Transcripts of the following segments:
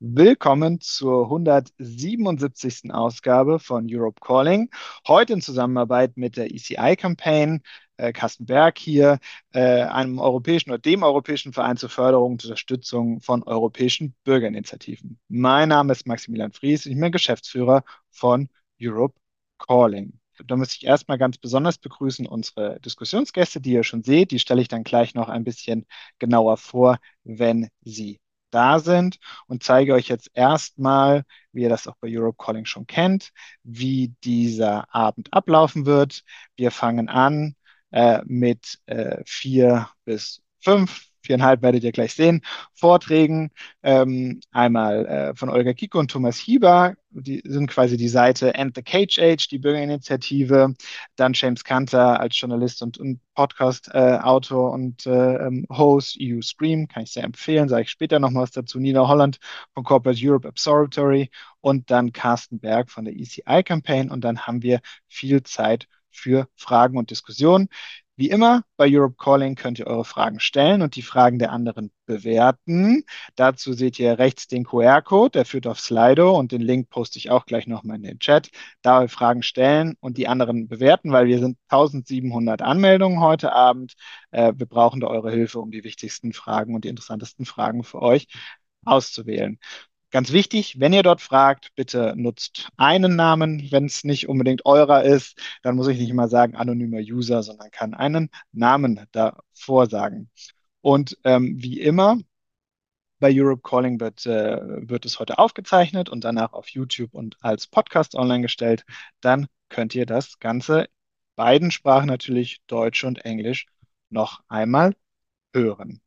Willkommen zur 177. Ausgabe von Europe Calling. Heute in Zusammenarbeit mit der ECI Campaign. Äh, Carsten Berg hier, äh, einem europäischen oder dem Europäischen Verein zur Förderung und Unterstützung von europäischen Bürgerinitiativen. Mein Name ist Maximilian Fries und ich bin Geschäftsführer von Europe Calling. Da muss ich erstmal ganz besonders begrüßen unsere Diskussionsgäste, die ihr schon seht. Die stelle ich dann gleich noch ein bisschen genauer vor, wenn sie da sind und zeige euch jetzt erstmal, wie ihr das auch bei Europe Calling schon kennt, wie dieser Abend ablaufen wird. Wir fangen an äh, mit äh, vier bis fünf viereinhalb werdet ihr gleich sehen, Vorträgen. Ähm, einmal äh, von Olga Kiko und Thomas Hieber, die sind quasi die Seite End the Cage Age, die Bürgerinitiative. Dann James Kanter als Journalist und, und Podcast-Autor äh, und äh, ähm, Host, EU Stream, kann ich sehr empfehlen, sage ich später noch was dazu. Nina Holland von Corporate Europe Observatory und dann Carsten Berg von der ECI Campaign. Und dann haben wir viel Zeit für Fragen und Diskussionen. Wie immer bei Europe Calling könnt ihr eure Fragen stellen und die Fragen der anderen bewerten. Dazu seht ihr rechts den QR-Code, der führt auf Slido und den Link poste ich auch gleich nochmal in den Chat. Da eure Fragen stellen und die anderen bewerten, weil wir sind 1700 Anmeldungen heute Abend. Äh, wir brauchen da eure Hilfe, um die wichtigsten Fragen und die interessantesten Fragen für euch auszuwählen. Ganz wichtig, wenn ihr dort fragt, bitte nutzt einen Namen. Wenn es nicht unbedingt eurer ist, dann muss ich nicht immer sagen anonymer User, sondern kann einen Namen davor sagen. Und ähm, wie immer, bei Europe Calling wird, äh, wird es heute aufgezeichnet und danach auf YouTube und als Podcast online gestellt. Dann könnt ihr das Ganze beiden Sprachen natürlich, Deutsch und Englisch, noch einmal hören.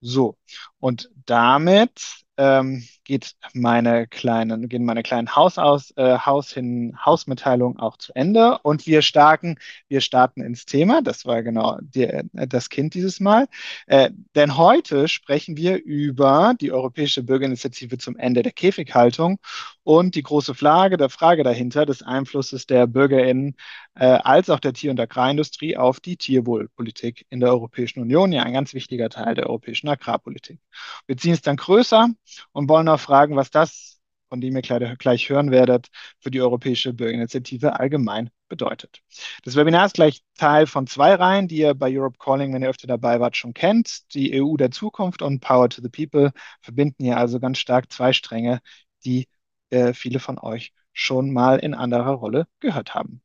So, und damit ähm, geht meine kleinen, gehen meine kleinen Hausaus, äh, Haus hin, Hausmitteilungen auch zu Ende und wir starten, wir starten ins Thema. Das war genau die, äh, das Kind dieses Mal. Äh, denn heute sprechen wir über die Europäische Bürgerinitiative zum Ende der Käfighaltung und die große Frage, der Frage dahinter des Einflusses der BürgerInnen äh, als auch der Tier- und Agrarindustrie auf die Tierwohlpolitik in der Europäischen Union. Ja, ein ganz wichtiger Teil der europäischen Agrarpolitik. Wir ziehen es dann größer und wollen auch fragen, was das, von dem ihr gleich hören werdet, für die Europäische Bürgerinitiative allgemein bedeutet. Das Webinar ist gleich Teil von zwei Reihen, die ihr bei Europe Calling, wenn ihr öfter dabei wart, schon kennt. Die EU der Zukunft und Power to the People verbinden hier also ganz stark zwei Stränge, die äh, viele von euch schon mal in anderer Rolle gehört haben.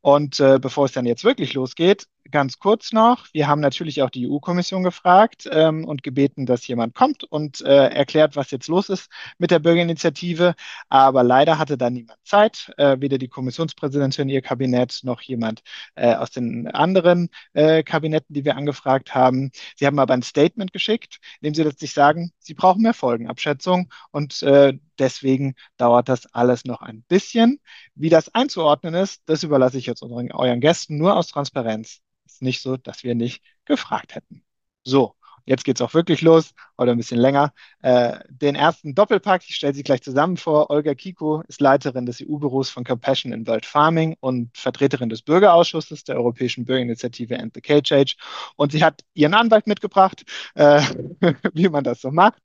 Und äh, bevor es dann jetzt wirklich losgeht, ganz kurz noch, wir haben natürlich auch die EU-Kommission gefragt ähm, und gebeten, dass jemand kommt und äh, erklärt, was jetzt los ist mit der Bürgerinitiative. Aber leider hatte da niemand Zeit, äh, weder die Kommissionspräsidentin, ihr Kabinett, noch jemand äh, aus den anderen äh, Kabinetten, die wir angefragt haben. Sie haben aber ein Statement geschickt, in dem sie letztlich sagen, sie brauchen mehr Folgenabschätzung und äh, deswegen dauert das alles noch ein bisschen. Wie das einzuordnen ist, das überlasse ich jetzt unseren, euren Gästen nur aus Transparenz. Ist nicht so, dass wir nicht gefragt hätten. So, Jetzt geht es auch wirklich los, oder ein bisschen länger. Äh, den ersten Doppelpack, ich stelle sie gleich zusammen vor. Olga Kiko ist Leiterin des EU-Büros von Compassion in World Farming und Vertreterin des Bürgerausschusses der Europäischen Bürgerinitiative End the Cage Age. Und sie hat ihren Anwalt mitgebracht, äh, wie man das so macht.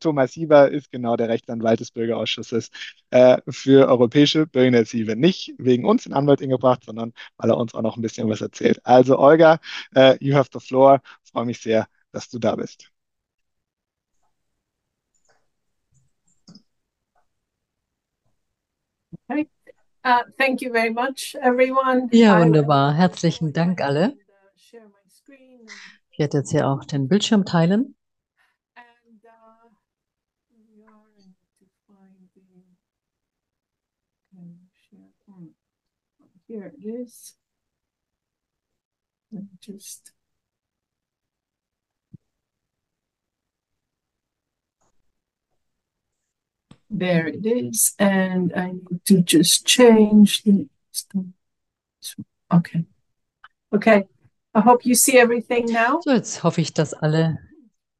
Thomas Hieber ist genau der Rechtsanwalt des Bürgerausschusses äh, für Europäische Bürgerinitiative. Nicht wegen uns den Anwalt ingebracht, sondern weil er uns auch noch ein bisschen was erzählt. Also Olga, uh, you have the floor. Freue mich sehr, dass du da bist. Okay. Uh, thank you very much, everyone. Ja, wunderbar. Herzlichen Dank alle. Ich werde jetzt hier auch den Bildschirm teilen. Here it is. Just There it is. And I need to just change the. Okay. Okay. I hope you see everything now. So, jetzt hoffe ich, dass alle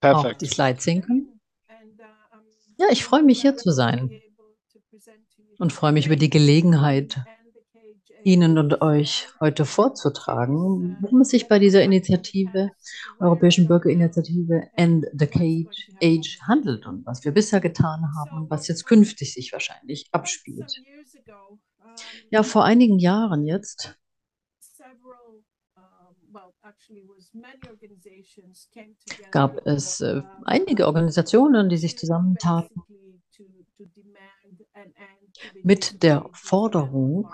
Perfekt. auch die Slides sehen können. Ja, ich freue mich hier zu sein und freue mich über die Gelegenheit, Ihnen und euch heute vorzutragen, worum es sich bei dieser Initiative, Europäischen Bürgerinitiative End the Cage Age handelt und was wir bisher getan haben und was jetzt künftig sich wahrscheinlich abspielt. Ja, vor einigen Jahren jetzt gab es äh, einige Organisationen, die sich zusammentaten mit der Forderung,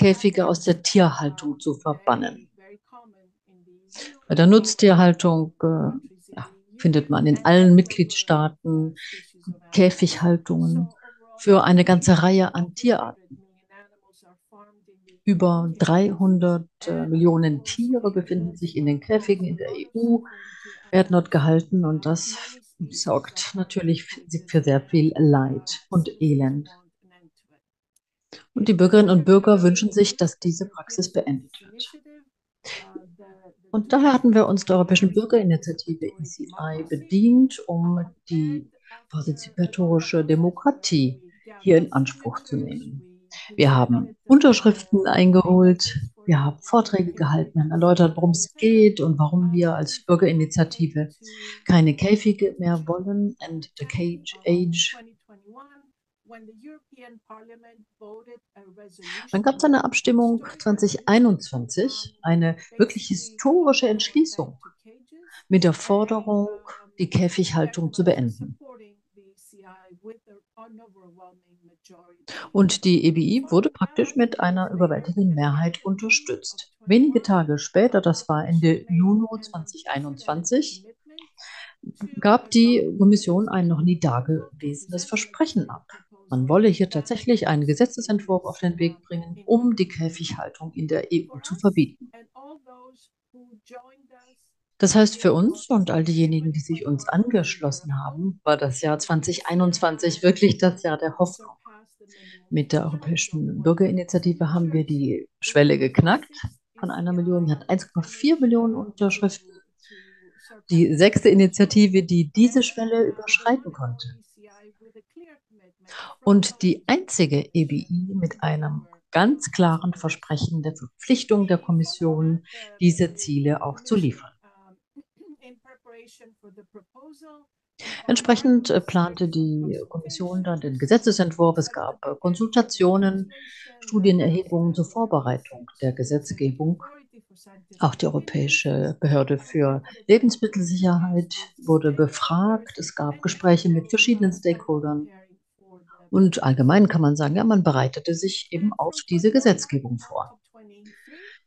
Käfige aus der Tierhaltung zu verbannen. Bei der Nutztierhaltung äh, ja, findet man in allen Mitgliedstaaten Käfighaltungen für eine ganze Reihe an Tierarten. Über 300 äh, Millionen Tiere befinden sich in den Käfigen in der EU, werden dort gehalten und das sorgt natürlich für sehr viel Leid und Elend. Und die Bürgerinnen und Bürger wünschen sich, dass diese Praxis beendet wird. Und daher hatten wir uns der Europäischen Bürgerinitiative ECI bedient, um die partizipatorische Demokratie hier in Anspruch zu nehmen. Wir haben Unterschriften eingeholt, wir haben Vorträge gehalten, haben erläutert, worum es geht und warum wir als Bürgerinitiative keine Käfige mehr wollen and the cage age. Dann gab es eine Abstimmung 2021, eine wirklich historische Entschließung mit der Forderung, die Käfighaltung zu beenden. Und die EBI wurde praktisch mit einer überwältigenden Mehrheit unterstützt. Wenige Tage später, das war Ende Juni 2021, gab die Kommission ein noch nie dagewesenes Versprechen ab. Man wolle hier tatsächlich einen Gesetzesentwurf auf den Weg bringen, um die Käfighaltung in der EU zu verbieten. Das heißt, für uns und all diejenigen, die sich uns angeschlossen haben, war das Jahr 2021 wirklich das Jahr der Hoffnung. Mit der Europäischen Bürgerinitiative haben wir die Schwelle geknackt von einer Million. Hatten 1,4 Millionen Unterschriften. Die sechste Initiative, die diese Schwelle überschreiten konnte. Und die einzige EBI mit einem ganz klaren Versprechen der Verpflichtung der Kommission, diese Ziele auch zu liefern. Entsprechend äh, plante die Kommission dann den Gesetzesentwurf. Es gab äh, Konsultationen, Studienerhebungen zur Vorbereitung der Gesetzgebung. Auch die Europäische Behörde für Lebensmittelsicherheit wurde befragt. Es gab Gespräche mit verschiedenen Stakeholdern. Und allgemein kann man sagen, ja, man bereitete sich eben auf diese Gesetzgebung vor.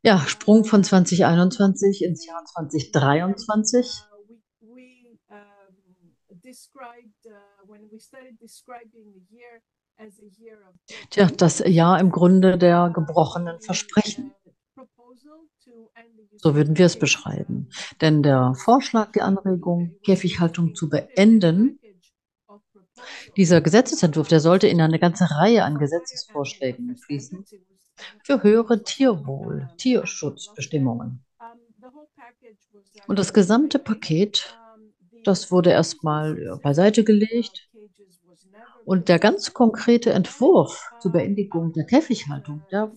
Ja, Sprung von 2021 ins Jahr 2023. Tja, das Jahr im Grunde der gebrochenen Versprechen. So würden wir es beschreiben. Denn der Vorschlag, die Anregung, Käfighaltung zu beenden, dieser Gesetzesentwurf, der sollte in eine ganze Reihe an Gesetzesvorschlägen fließen für höhere Tierwohl, Tierschutzbestimmungen. Und das gesamte Paket das wurde erstmal beiseite gelegt. Und der ganz konkrete Entwurf zur Beendigung der Käfighaltung, da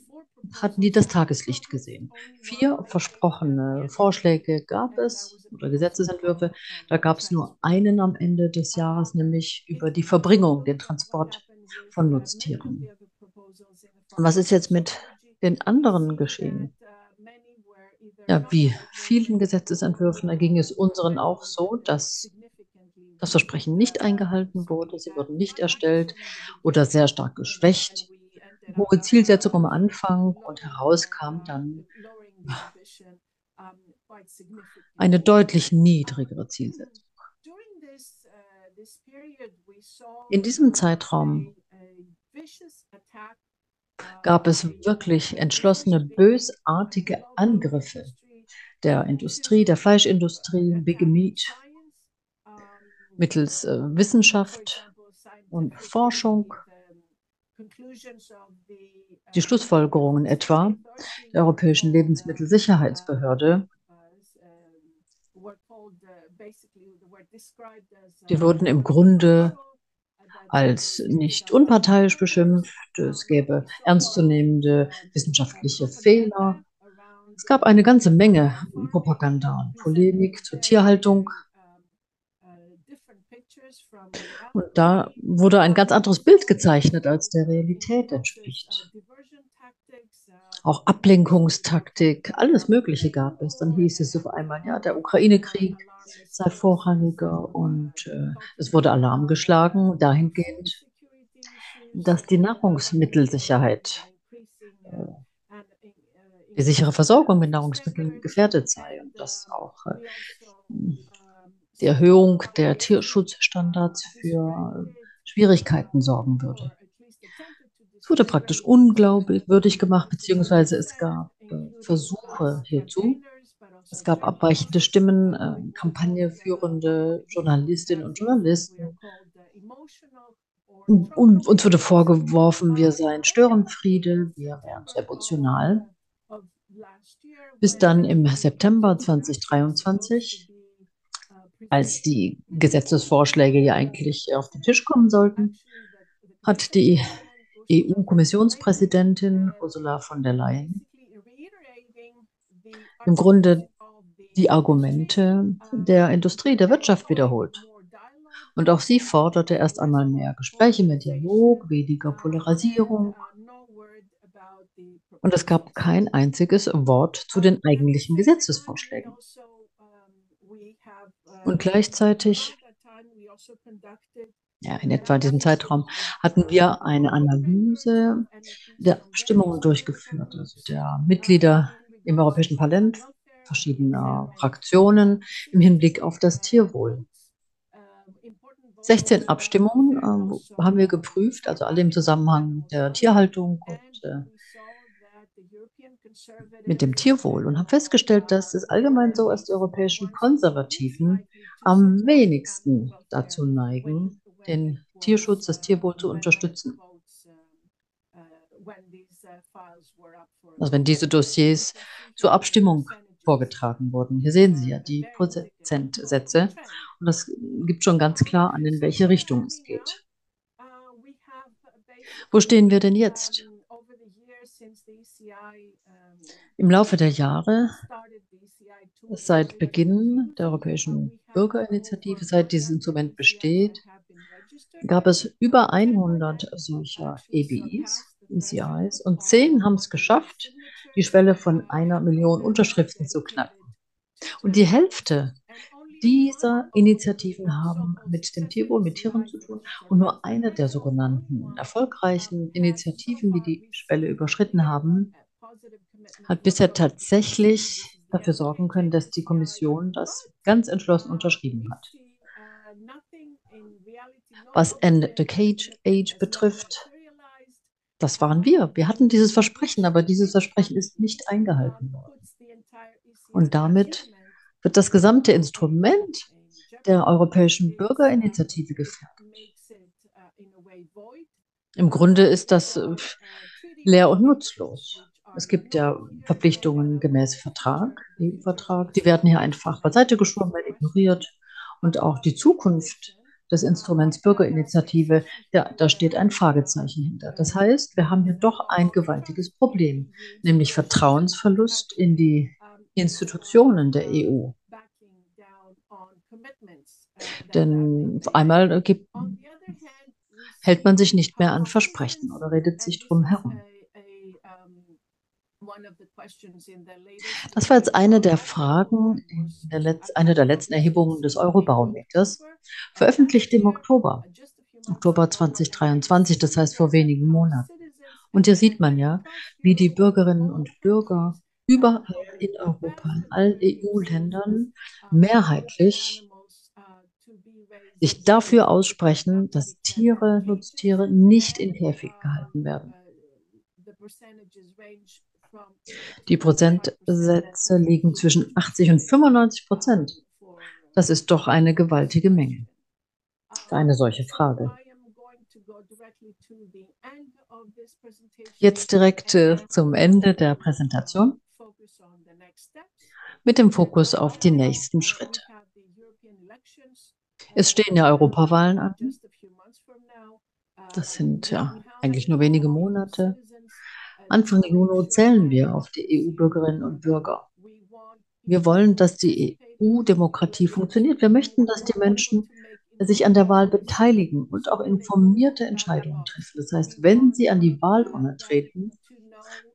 hatten die das Tageslicht gesehen. Vier versprochene Vorschläge gab es oder Gesetzesentwürfe. Da gab es nur einen am Ende des Jahres, nämlich über die Verbringung, den Transport von Nutztieren. Und was ist jetzt mit den anderen geschehen? Ja, wie vielen Gesetzesentwürfen, da ging es unseren auch so, dass das Versprechen nicht eingehalten wurde, sie wurden nicht erstellt oder sehr stark geschwächt. Hohe Zielsetzung am Anfang und heraus kam dann eine deutlich niedrigere Zielsetzung. In diesem Zeitraum gab es wirklich entschlossene, bösartige Angriffe der Industrie, der Fleischindustrie, Big Meat, mittels äh, Wissenschaft und Forschung. Die Schlussfolgerungen etwa der Europäischen Lebensmittelsicherheitsbehörde, die wurden im Grunde als nicht unparteiisch beschimpft. Es gäbe ernstzunehmende wissenschaftliche Fehler. Es gab eine ganze Menge Propaganda und Polemik zur Tierhaltung. Und da wurde ein ganz anderes Bild gezeichnet, als der Realität entspricht. Auch Ablenkungstaktik, alles Mögliche gab es. Dann hieß es auf einmal, ja, der Ukraine-Krieg sei vorrangiger und äh, es wurde Alarm geschlagen dahingehend, dass die Nahrungsmittelsicherheit, äh, die sichere Versorgung mit Nahrungsmitteln gefährdet sei und dass auch äh, die Erhöhung der Tierschutzstandards für Schwierigkeiten sorgen würde. Es wurde praktisch unglaubwürdig gemacht, beziehungsweise es gab äh, Versuche hierzu. Es gab abweichende Stimmen, äh, Kampagne führende Journalistinnen und Journalisten. Und uns wurde vorgeworfen, wir seien Störenfriede, wir wären zu emotional. Bis dann im September 2023, als die Gesetzesvorschläge ja eigentlich auf den Tisch kommen sollten, hat die EU-Kommissionspräsidentin Ursula von der Leyen im Grunde die Argumente der Industrie, der Wirtschaft wiederholt. Und auch sie forderte erst einmal mehr Gespräche, mehr Dialog, weniger Polarisierung. Und es gab kein einziges Wort zu den eigentlichen Gesetzesvorschlägen. Und gleichzeitig, ja, in etwa diesem Zeitraum, hatten wir eine Analyse der Abstimmungen durchgeführt, also der Mitglieder im Europäischen Parlament verschiedener Fraktionen im Hinblick auf das Tierwohl. 16 Abstimmungen äh, haben wir geprüft, also alle im Zusammenhang der Tierhaltung und äh, mit dem Tierwohl und haben festgestellt, dass es allgemein so ist, die europäischen Konservativen am wenigsten dazu neigen, den Tierschutz, das Tierwohl zu unterstützen. Also wenn diese Dossiers zur Abstimmung vorgetragen wurden. Hier sehen Sie ja die Prozentsätze und das gibt schon ganz klar an, in welche Richtung es geht. Wo stehen wir denn jetzt? Im Laufe der Jahre, seit Beginn der Europäischen Bürgerinitiative, seit dieses Instrument besteht, gab es über 100 solcher EBIs, ECIs, und zehn haben es geschafft, die Schwelle von einer Million Unterschriften zu knacken. Und die Hälfte dieser Initiativen haben mit dem Tierwohl, mit Tieren zu tun. Und nur eine der sogenannten erfolgreichen Initiativen, die die Schwelle überschritten haben, hat bisher tatsächlich dafür sorgen können, dass die Kommission das ganz entschlossen unterschrieben hat. Was End the Cage Age betrifft, das waren wir. Wir hatten dieses Versprechen, aber dieses Versprechen ist nicht eingehalten worden. Und damit wird das gesamte Instrument der Europäischen Bürgerinitiative gefährdet. Im Grunde ist das äh, leer und nutzlos. Es gibt ja Verpflichtungen gemäß Vertrag, EU-Vertrag, die werden hier einfach beiseite geschoben, ignoriert. Und auch die Zukunft des Instruments Bürgerinitiative, ja, da steht ein Fragezeichen hinter. Das heißt, wir haben hier doch ein gewaltiges Problem, nämlich Vertrauensverlust in die Institutionen der EU. Denn einmal gibt, hält man sich nicht mehr an Versprechen oder redet sich drum herum. Das war jetzt eine der Fragen der Letz-, eine der letzten Erhebungen des Eurobarometers, veröffentlicht im Oktober, Oktober 2023, das heißt vor wenigen Monaten. Und hier sieht man ja, wie die Bürgerinnen und Bürger überall in Europa, in allen EU-Ländern mehrheitlich sich dafür aussprechen, dass Tiere, Nutztiere nicht in Käfig gehalten werden. Die Prozentsätze liegen zwischen 80 und 95 Prozent. Das ist doch eine gewaltige Menge. Eine solche Frage. Jetzt direkt äh, zum Ende der Präsentation mit dem Fokus auf die nächsten Schritte. Es stehen ja Europawahlen an. Das sind ja eigentlich nur wenige Monate. Anfang Juni zählen wir auf die EU-Bürgerinnen und Bürger. Wir wollen, dass die EU-Demokratie funktioniert. Wir möchten, dass die Menschen sich an der Wahl beteiligen und auch informierte Entscheidungen treffen. Das heißt, wenn sie an die Wahlurne treten,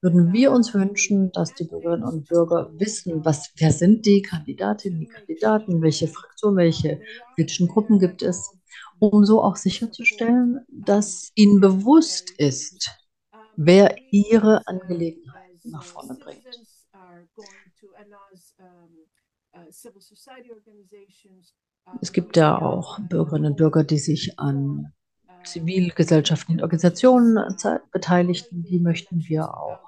würden wir uns wünschen, dass die Bürgerinnen und Bürger wissen, was, wer sind die Kandidatinnen, die Kandidaten, welche Fraktionen, welche politischen Gruppen gibt es, um so auch sicherzustellen, dass ihnen bewusst ist, wer ihre Angelegenheiten nach vorne bringt. Es gibt ja auch Bürgerinnen und Bürger, die sich an zivilgesellschaftlichen Organisationen beteiligten. Die möchten wir auch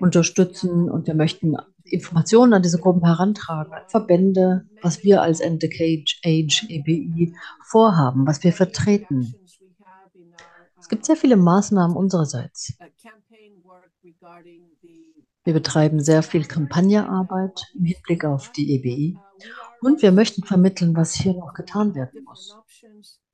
unterstützen und wir möchten Informationen an diese Gruppen herantragen, Verbände, was wir als End the Cage Age EBI vorhaben, was wir vertreten. Es gibt sehr viele Maßnahmen unsererseits. Wir betreiben sehr viel Kampagnearbeit im Hinblick auf die EBI und wir möchten vermitteln, was hier noch getan werden muss.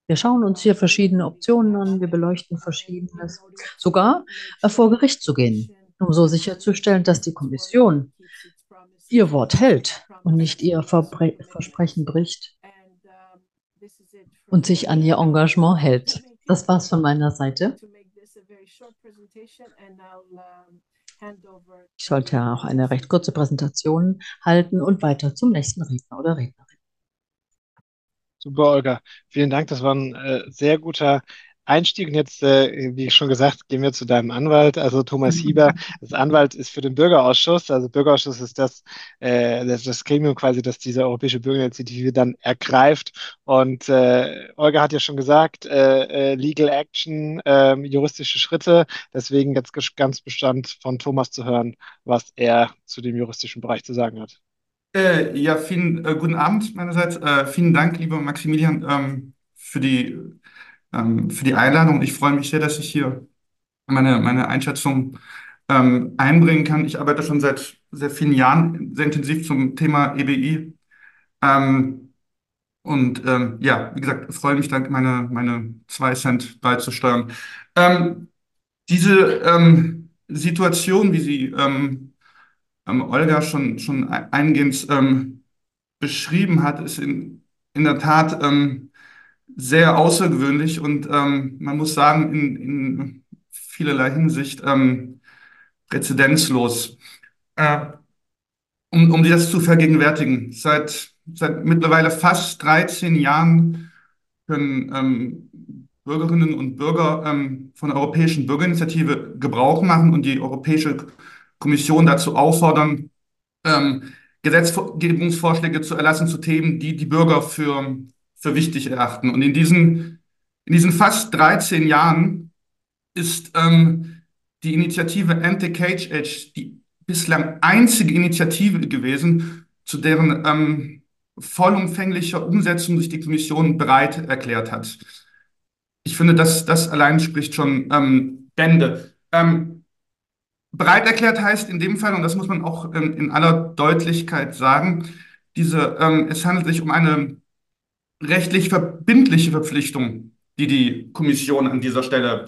Wir schauen uns hier verschiedene Optionen an, wir beleuchten Verschiedenes, sogar vor Gericht zu gehen, um so sicherzustellen, dass die Kommission ihr Wort hält und nicht ihr Verbre Versprechen bricht und sich an ihr Engagement hält. Das war's von meiner Seite. Ich sollte ja auch eine recht kurze Präsentation halten und weiter zum nächsten Redner oder Rednerin. Super, Olga. Vielen Dank. Das war ein äh, sehr guter Einstieg. Und jetzt, äh, wie schon gesagt, gehen wir zu deinem Anwalt. Also Thomas Hieber, das Anwalt ist für den Bürgerausschuss. Also Bürgerausschuss ist das, äh, das, das Gremium quasi, das diese Europäische Bürgerinitiative dann ergreift. Und äh, Olga hat ja schon gesagt, äh, äh, Legal Action, äh, juristische Schritte. Deswegen jetzt ganz Bestand von Thomas zu hören, was er zu dem juristischen Bereich zu sagen hat. Äh, ja, vielen äh, guten Abend meinerseits. Äh, vielen Dank, lieber Maximilian, ähm, für die, ähm, für die Einladung. Ich freue mich sehr, dass ich hier meine, meine Einschätzung ähm, einbringen kann. Ich arbeite schon seit sehr vielen Jahren sehr intensiv zum Thema EBI. Ähm, und ähm, ja, wie gesagt, freue mich dann, meine, meine zwei Cent beizusteuern. Ähm, diese Situation, wie sie ähm, Olga schon, schon eingehend ähm, beschrieben hat, ist in, in der Tat ähm, sehr außergewöhnlich und ähm, man muss sagen, in, in vielerlei Hinsicht ähm, präzedenzlos. Äh, um, um das zu vergegenwärtigen, seit, seit mittlerweile fast 13 Jahren können ähm, Bürgerinnen und Bürger ähm, von der Europäischen Bürgerinitiative Gebrauch machen und die Europäische Kommission dazu auffordern, ähm, Gesetzgebungsvorschläge zu erlassen zu Themen, die die Bürger für, für wichtig erachten. Und in diesen, in diesen fast 13 Jahren ist ähm, die Initiative Anti-Cage Edge die bislang einzige Initiative gewesen, zu deren ähm, vollumfänglicher Umsetzung sich die Kommission bereit erklärt hat. Ich finde, das, das allein spricht schon ähm, Bände. Ähm, Bereit erklärt heißt in dem Fall, und das muss man auch ähm, in aller Deutlichkeit sagen, diese, ähm, es handelt sich um eine rechtlich verbindliche Verpflichtung, die die Kommission an dieser Stelle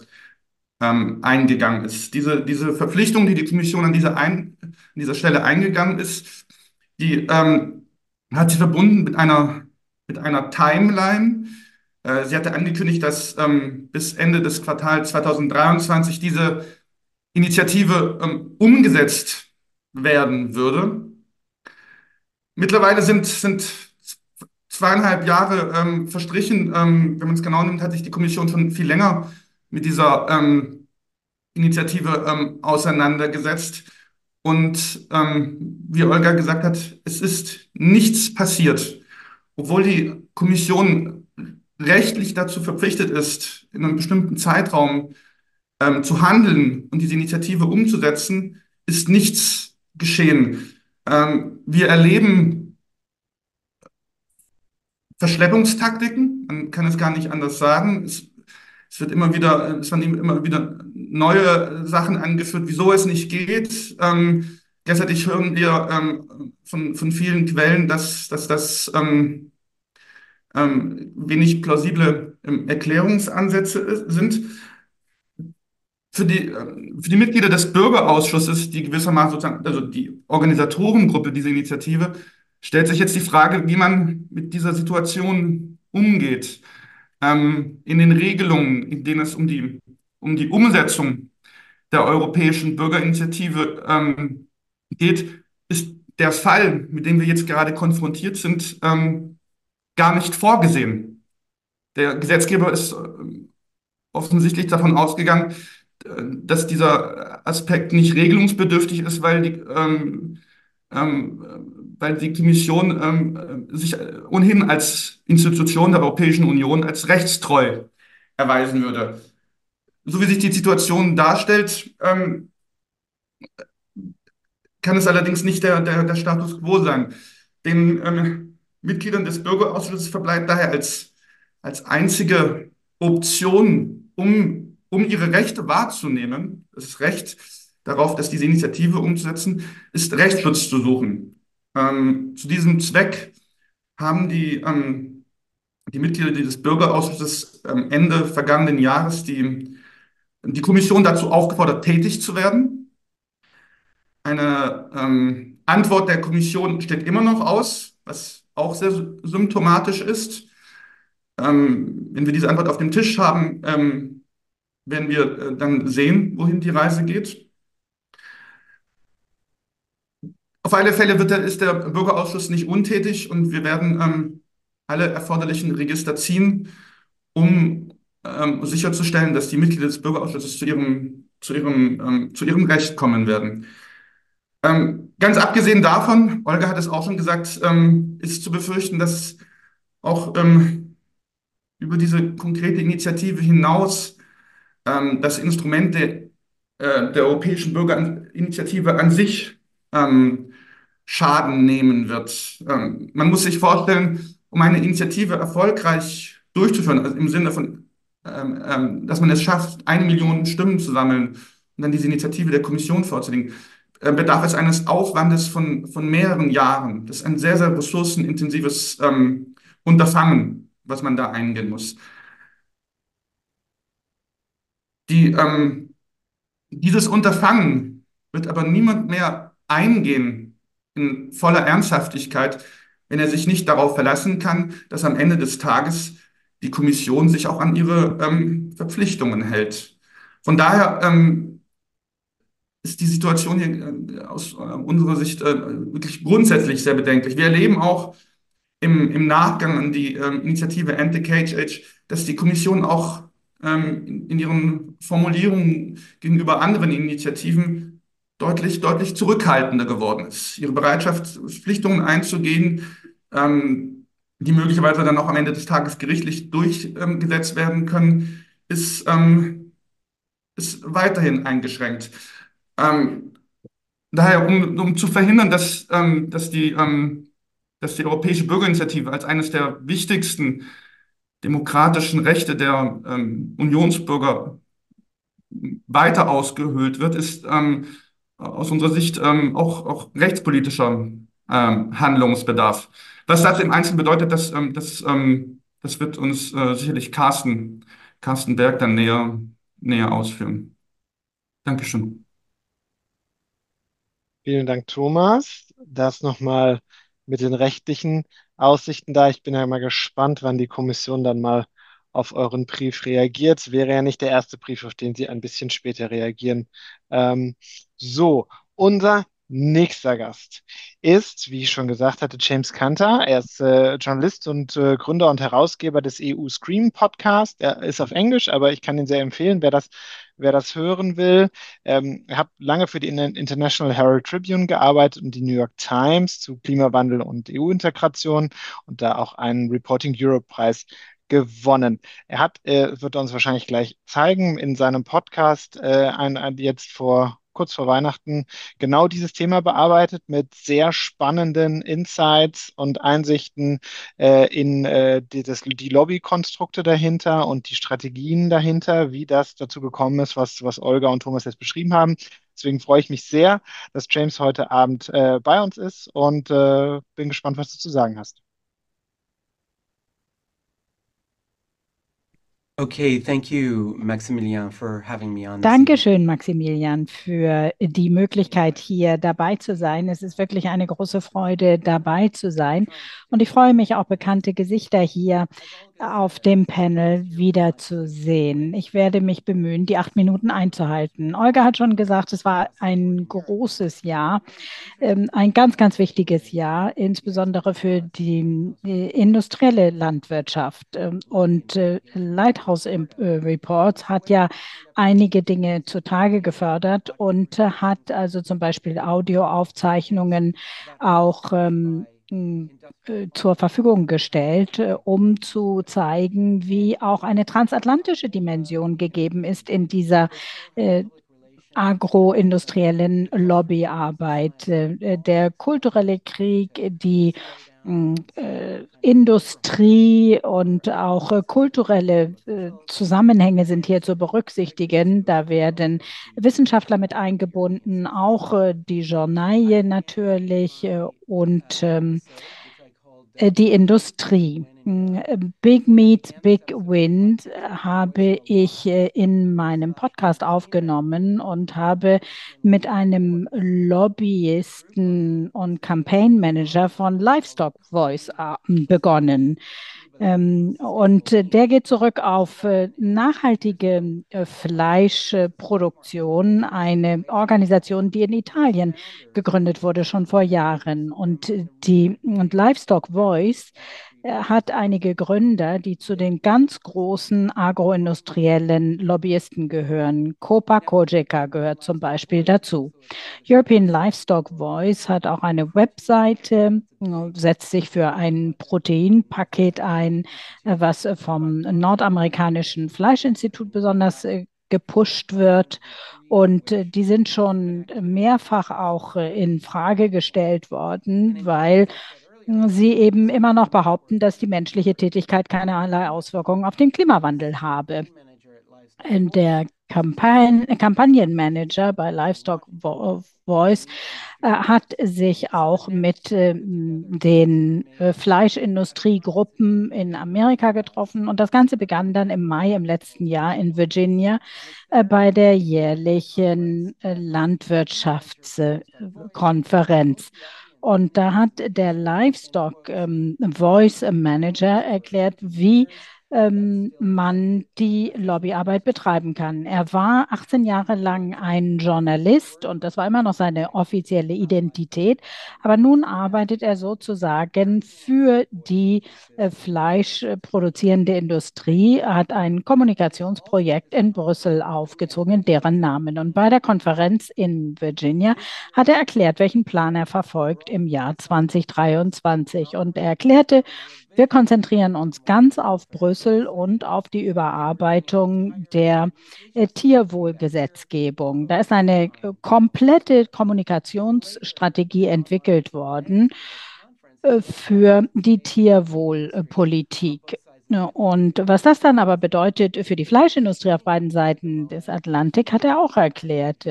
ähm, eingegangen ist. Diese, diese Verpflichtung, die die Kommission an dieser, ein, an dieser Stelle eingegangen ist, die ähm, hat sie verbunden mit einer, mit einer Timeline. Äh, sie hatte angekündigt, dass ähm, bis Ende des Quartals 2023 diese Initiative ähm, umgesetzt werden würde. Mittlerweile sind, sind zweieinhalb Jahre ähm, verstrichen. Ähm, wenn man es genau nimmt, hat sich die Kommission schon viel länger mit dieser ähm, Initiative ähm, auseinandergesetzt. Und ähm, wie Olga gesagt hat, es ist nichts passiert, obwohl die Kommission rechtlich dazu verpflichtet ist, in einem bestimmten Zeitraum ähm, zu handeln und diese Initiative umzusetzen, ist nichts geschehen. Wir erleben Verschleppungstaktiken, man kann es gar nicht anders sagen. Es, es wird immer wieder, es werden immer wieder neue Sachen angeführt, wieso es nicht geht. Ähm, gleichzeitig hören wir ähm, von, von vielen Quellen, dass, dass das ähm, ähm, wenig plausible ähm, Erklärungsansätze sind. Für die, ähm, für die Mitglieder des Bürgerausschusses, die gewissermaßen sozusagen, also die Organisatorengruppe dieser Initiative, stellt sich jetzt die Frage, wie man mit dieser Situation umgeht. Ähm, in den Regelungen, in denen es um die, um die Umsetzung der Europäischen Bürgerinitiative ähm, geht, ist der Fall, mit dem wir jetzt gerade konfrontiert sind, ähm, gar nicht vorgesehen. Der Gesetzgeber ist äh, offensichtlich davon ausgegangen, äh, dass dieser Aspekt nicht regelungsbedürftig ist, weil die, ähm, ähm, weil die Kommission ähm, sich ohnehin als Institution der Europäischen Union als rechtstreu erweisen würde. So wie sich die Situation darstellt, ähm, kann es allerdings nicht der, der, der Status quo sein. Den ähm, Mitgliedern des Bürgerausschusses verbleibt daher als, als einzige Option, um, um ihre Rechte wahrzunehmen, das Recht darauf, dass diese Initiative umzusetzen, ist Rechtsschutz zu suchen. Ähm, zu diesem Zweck haben die, ähm, die Mitglieder des Bürgerausschusses ähm, Ende vergangenen Jahres die, die Kommission dazu aufgefordert, tätig zu werden eine ähm, Antwort der Kommission steht immer noch aus, was auch sehr symptomatisch ist. Ähm, wenn wir diese Antwort auf dem Tisch haben, ähm, werden wir äh, dann sehen, wohin die Reise geht. Auf alle Fälle wird der, ist der Bürgerausschuss nicht untätig und wir werden ähm, alle erforderlichen Register ziehen, um ähm, sicherzustellen, dass die Mitglieder des Bürgerausschusses zu ihrem, zu ihrem, ähm, zu ihrem Recht kommen werden. Ähm, ganz abgesehen davon, Olga hat es auch schon gesagt, ähm, ist zu befürchten, dass auch ähm, über diese konkrete Initiative hinaus das Instrument der, äh, der Europäischen Bürgerinitiative an sich ähm, Schaden nehmen wird. Ähm, man muss sich vorstellen, um eine Initiative erfolgreich durchzuführen, also im Sinne von, dass man es schafft, eine Million Stimmen zu sammeln und dann diese Initiative der Kommission vorzulegen, äh, bedarf es eines Aufwandes von, von mehreren Jahren. Das ist ein sehr, sehr ressourcenintensives ähm, Unterfangen, was man da eingehen muss. Die, ähm, dieses Unterfangen wird aber niemand mehr eingehen in voller Ernsthaftigkeit, wenn er sich nicht darauf verlassen kann, dass am Ende des Tages die Kommission sich auch an ihre ähm, Verpflichtungen hält. Von daher ähm, ist die Situation hier äh, aus äh, unserer Sicht äh, wirklich grundsätzlich sehr bedenklich. Wir erleben auch im, im Nachgang an die ähm, Initiative Anti-Cage dass die Kommission auch ähm, in, in, ihren Formulierungen gegenüber anderen Initiativen deutlich, deutlich zurückhaltender geworden ist. Ihre Bereitschaft, Pflichtungen einzugehen, ähm, die möglicherweise dann auch am Ende des Tages gerichtlich durchgesetzt werden können, ist, ähm, ist weiterhin eingeschränkt. Ähm, daher, um, um zu verhindern, dass, ähm, dass, die, ähm, dass die Europäische Bürgerinitiative als eines der wichtigsten demokratischen Rechte der ähm, Unionsbürger weiter ausgehöhlt wird, ist ähm, aus unserer Sicht ähm, auch, auch rechtspolitischer Handlungsbedarf. Was das im Einzelnen bedeutet, das, das, das wird uns äh, sicherlich Carsten, Carsten Berg dann näher, näher ausführen. Dankeschön. Vielen Dank, Thomas. Das nochmal mit den rechtlichen Aussichten da. Ich bin ja mal gespannt, wann die Kommission dann mal auf euren Brief reagiert. Wäre ja nicht der erste Brief, auf den sie ein bisschen später reagieren. Ähm, so, unser Nächster Gast ist, wie ich schon gesagt hatte, James Cantor. Er ist äh, Journalist und äh, Gründer und Herausgeber des EU Scream Podcast. Er ist auf Englisch, aber ich kann ihn sehr empfehlen, wer das, wer das hören will. Ähm, ich habe lange für die International Herald Tribune gearbeitet und die New York Times zu Klimawandel und EU-Integration und da auch einen Reporting Europe Preis gewonnen. Er hat, äh, wird uns wahrscheinlich gleich zeigen, in seinem Podcast äh, ein, ein, jetzt vor kurz vor Weihnachten genau dieses Thema bearbeitet mit sehr spannenden Insights und Einsichten äh, in äh, die, das, die Lobbykonstrukte dahinter und die Strategien dahinter, wie das dazu gekommen ist, was, was Olga und Thomas jetzt beschrieben haben. Deswegen freue ich mich sehr, dass James heute Abend äh, bei uns ist und äh, bin gespannt, was du zu sagen hast. Okay, thank you, Maximilian, for having me on. Dankeschön, Maximilian, für die Möglichkeit, hier dabei zu sein. Es ist wirklich eine große Freude, dabei zu sein. Und ich freue mich auch, bekannte Gesichter hier auf dem Panel wiederzusehen. Ich werde mich bemühen, die acht Minuten einzuhalten. Olga hat schon gesagt, es war ein großes Jahr, ähm, ein ganz, ganz wichtiges Jahr, insbesondere für die äh, industrielle Landwirtschaft. Ähm, und äh, Lighthouse äh, Reports hat ja einige Dinge zutage gefördert und hat also zum Beispiel Audioaufzeichnungen auch ähm, äh, zur Verfügung gestellt, äh, um zu zeigen, wie auch eine transatlantische Dimension gegeben ist in dieser äh, agroindustriellen Lobbyarbeit. Äh, der kulturelle Krieg, die äh, Industrie und auch äh, kulturelle äh, Zusammenhänge sind hier zu berücksichtigen. Da werden Wissenschaftler mit eingebunden, auch äh, die Journaille natürlich äh, und ähm, äh, die Industrie. Mm, Big Meat, Big Wind habe ich äh, in meinem Podcast aufgenommen und habe mit einem Lobbyisten und Campaign Manager von Livestock Voice äh, begonnen. Ähm, und äh, der geht zurück auf äh, nachhaltige äh, Fleischproduktion, eine Organisation, die in Italien gegründet wurde, schon vor Jahren. Und die und Livestock Voice hat einige Gründer, die zu den ganz großen agroindustriellen Lobbyisten gehören. Copa Cogeca gehört zum Beispiel dazu. European Livestock Voice hat auch eine Webseite, setzt sich für ein Proteinpaket ein, was vom nordamerikanischen Fleischinstitut besonders äh, gepusht wird. Und äh, die sind schon mehrfach auch äh, in Frage gestellt worden, weil Sie eben immer noch behaupten, dass die menschliche Tätigkeit keinerlei Auswirkungen auf den Klimawandel habe. Der Kampagnenmanager bei Livestock Voice äh, hat sich auch mit äh, den äh, Fleischindustriegruppen in Amerika getroffen. Und das Ganze begann dann im Mai im letzten Jahr in Virginia äh, bei der jährlichen äh, Landwirtschaftskonferenz. Und da hat der Livestock ähm, Voice Manager erklärt, wie ähm, man die Lobbyarbeit betreiben kann. Er war 18 Jahre lang ein Journalist und das war immer noch seine offizielle Identität. Aber nun arbeitet er sozusagen für die äh, fleischproduzierende Industrie, hat ein Kommunikationsprojekt in Brüssel aufgezogen, deren Namen. Und bei der Konferenz in Virginia hat er erklärt, welchen Plan er verfolgt im Jahr 2023. Und er erklärte, wir konzentrieren uns ganz auf Brüssel und auf die Überarbeitung der äh, Tierwohlgesetzgebung. Da ist eine äh, komplette Kommunikationsstrategie entwickelt worden äh, für die Tierwohlpolitik. Und was das dann aber bedeutet für die Fleischindustrie auf beiden Seiten des Atlantik, hat er auch erklärt.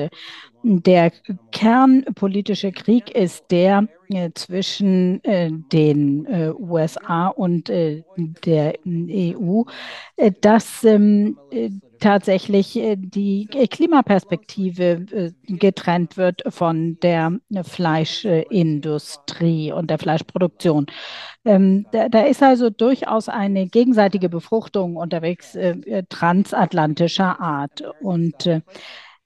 Der kernpolitische Krieg ist der äh, zwischen äh, den äh, USA und der EU, dass ähm, äh, tatsächlich die Klimaperspektive getrennt wird von der Fleischindustrie und der Fleischproduktion. Ähm, da, ist also durchaus eine gegenseitige Befruchtung unterwegs transatlantischer Art. Und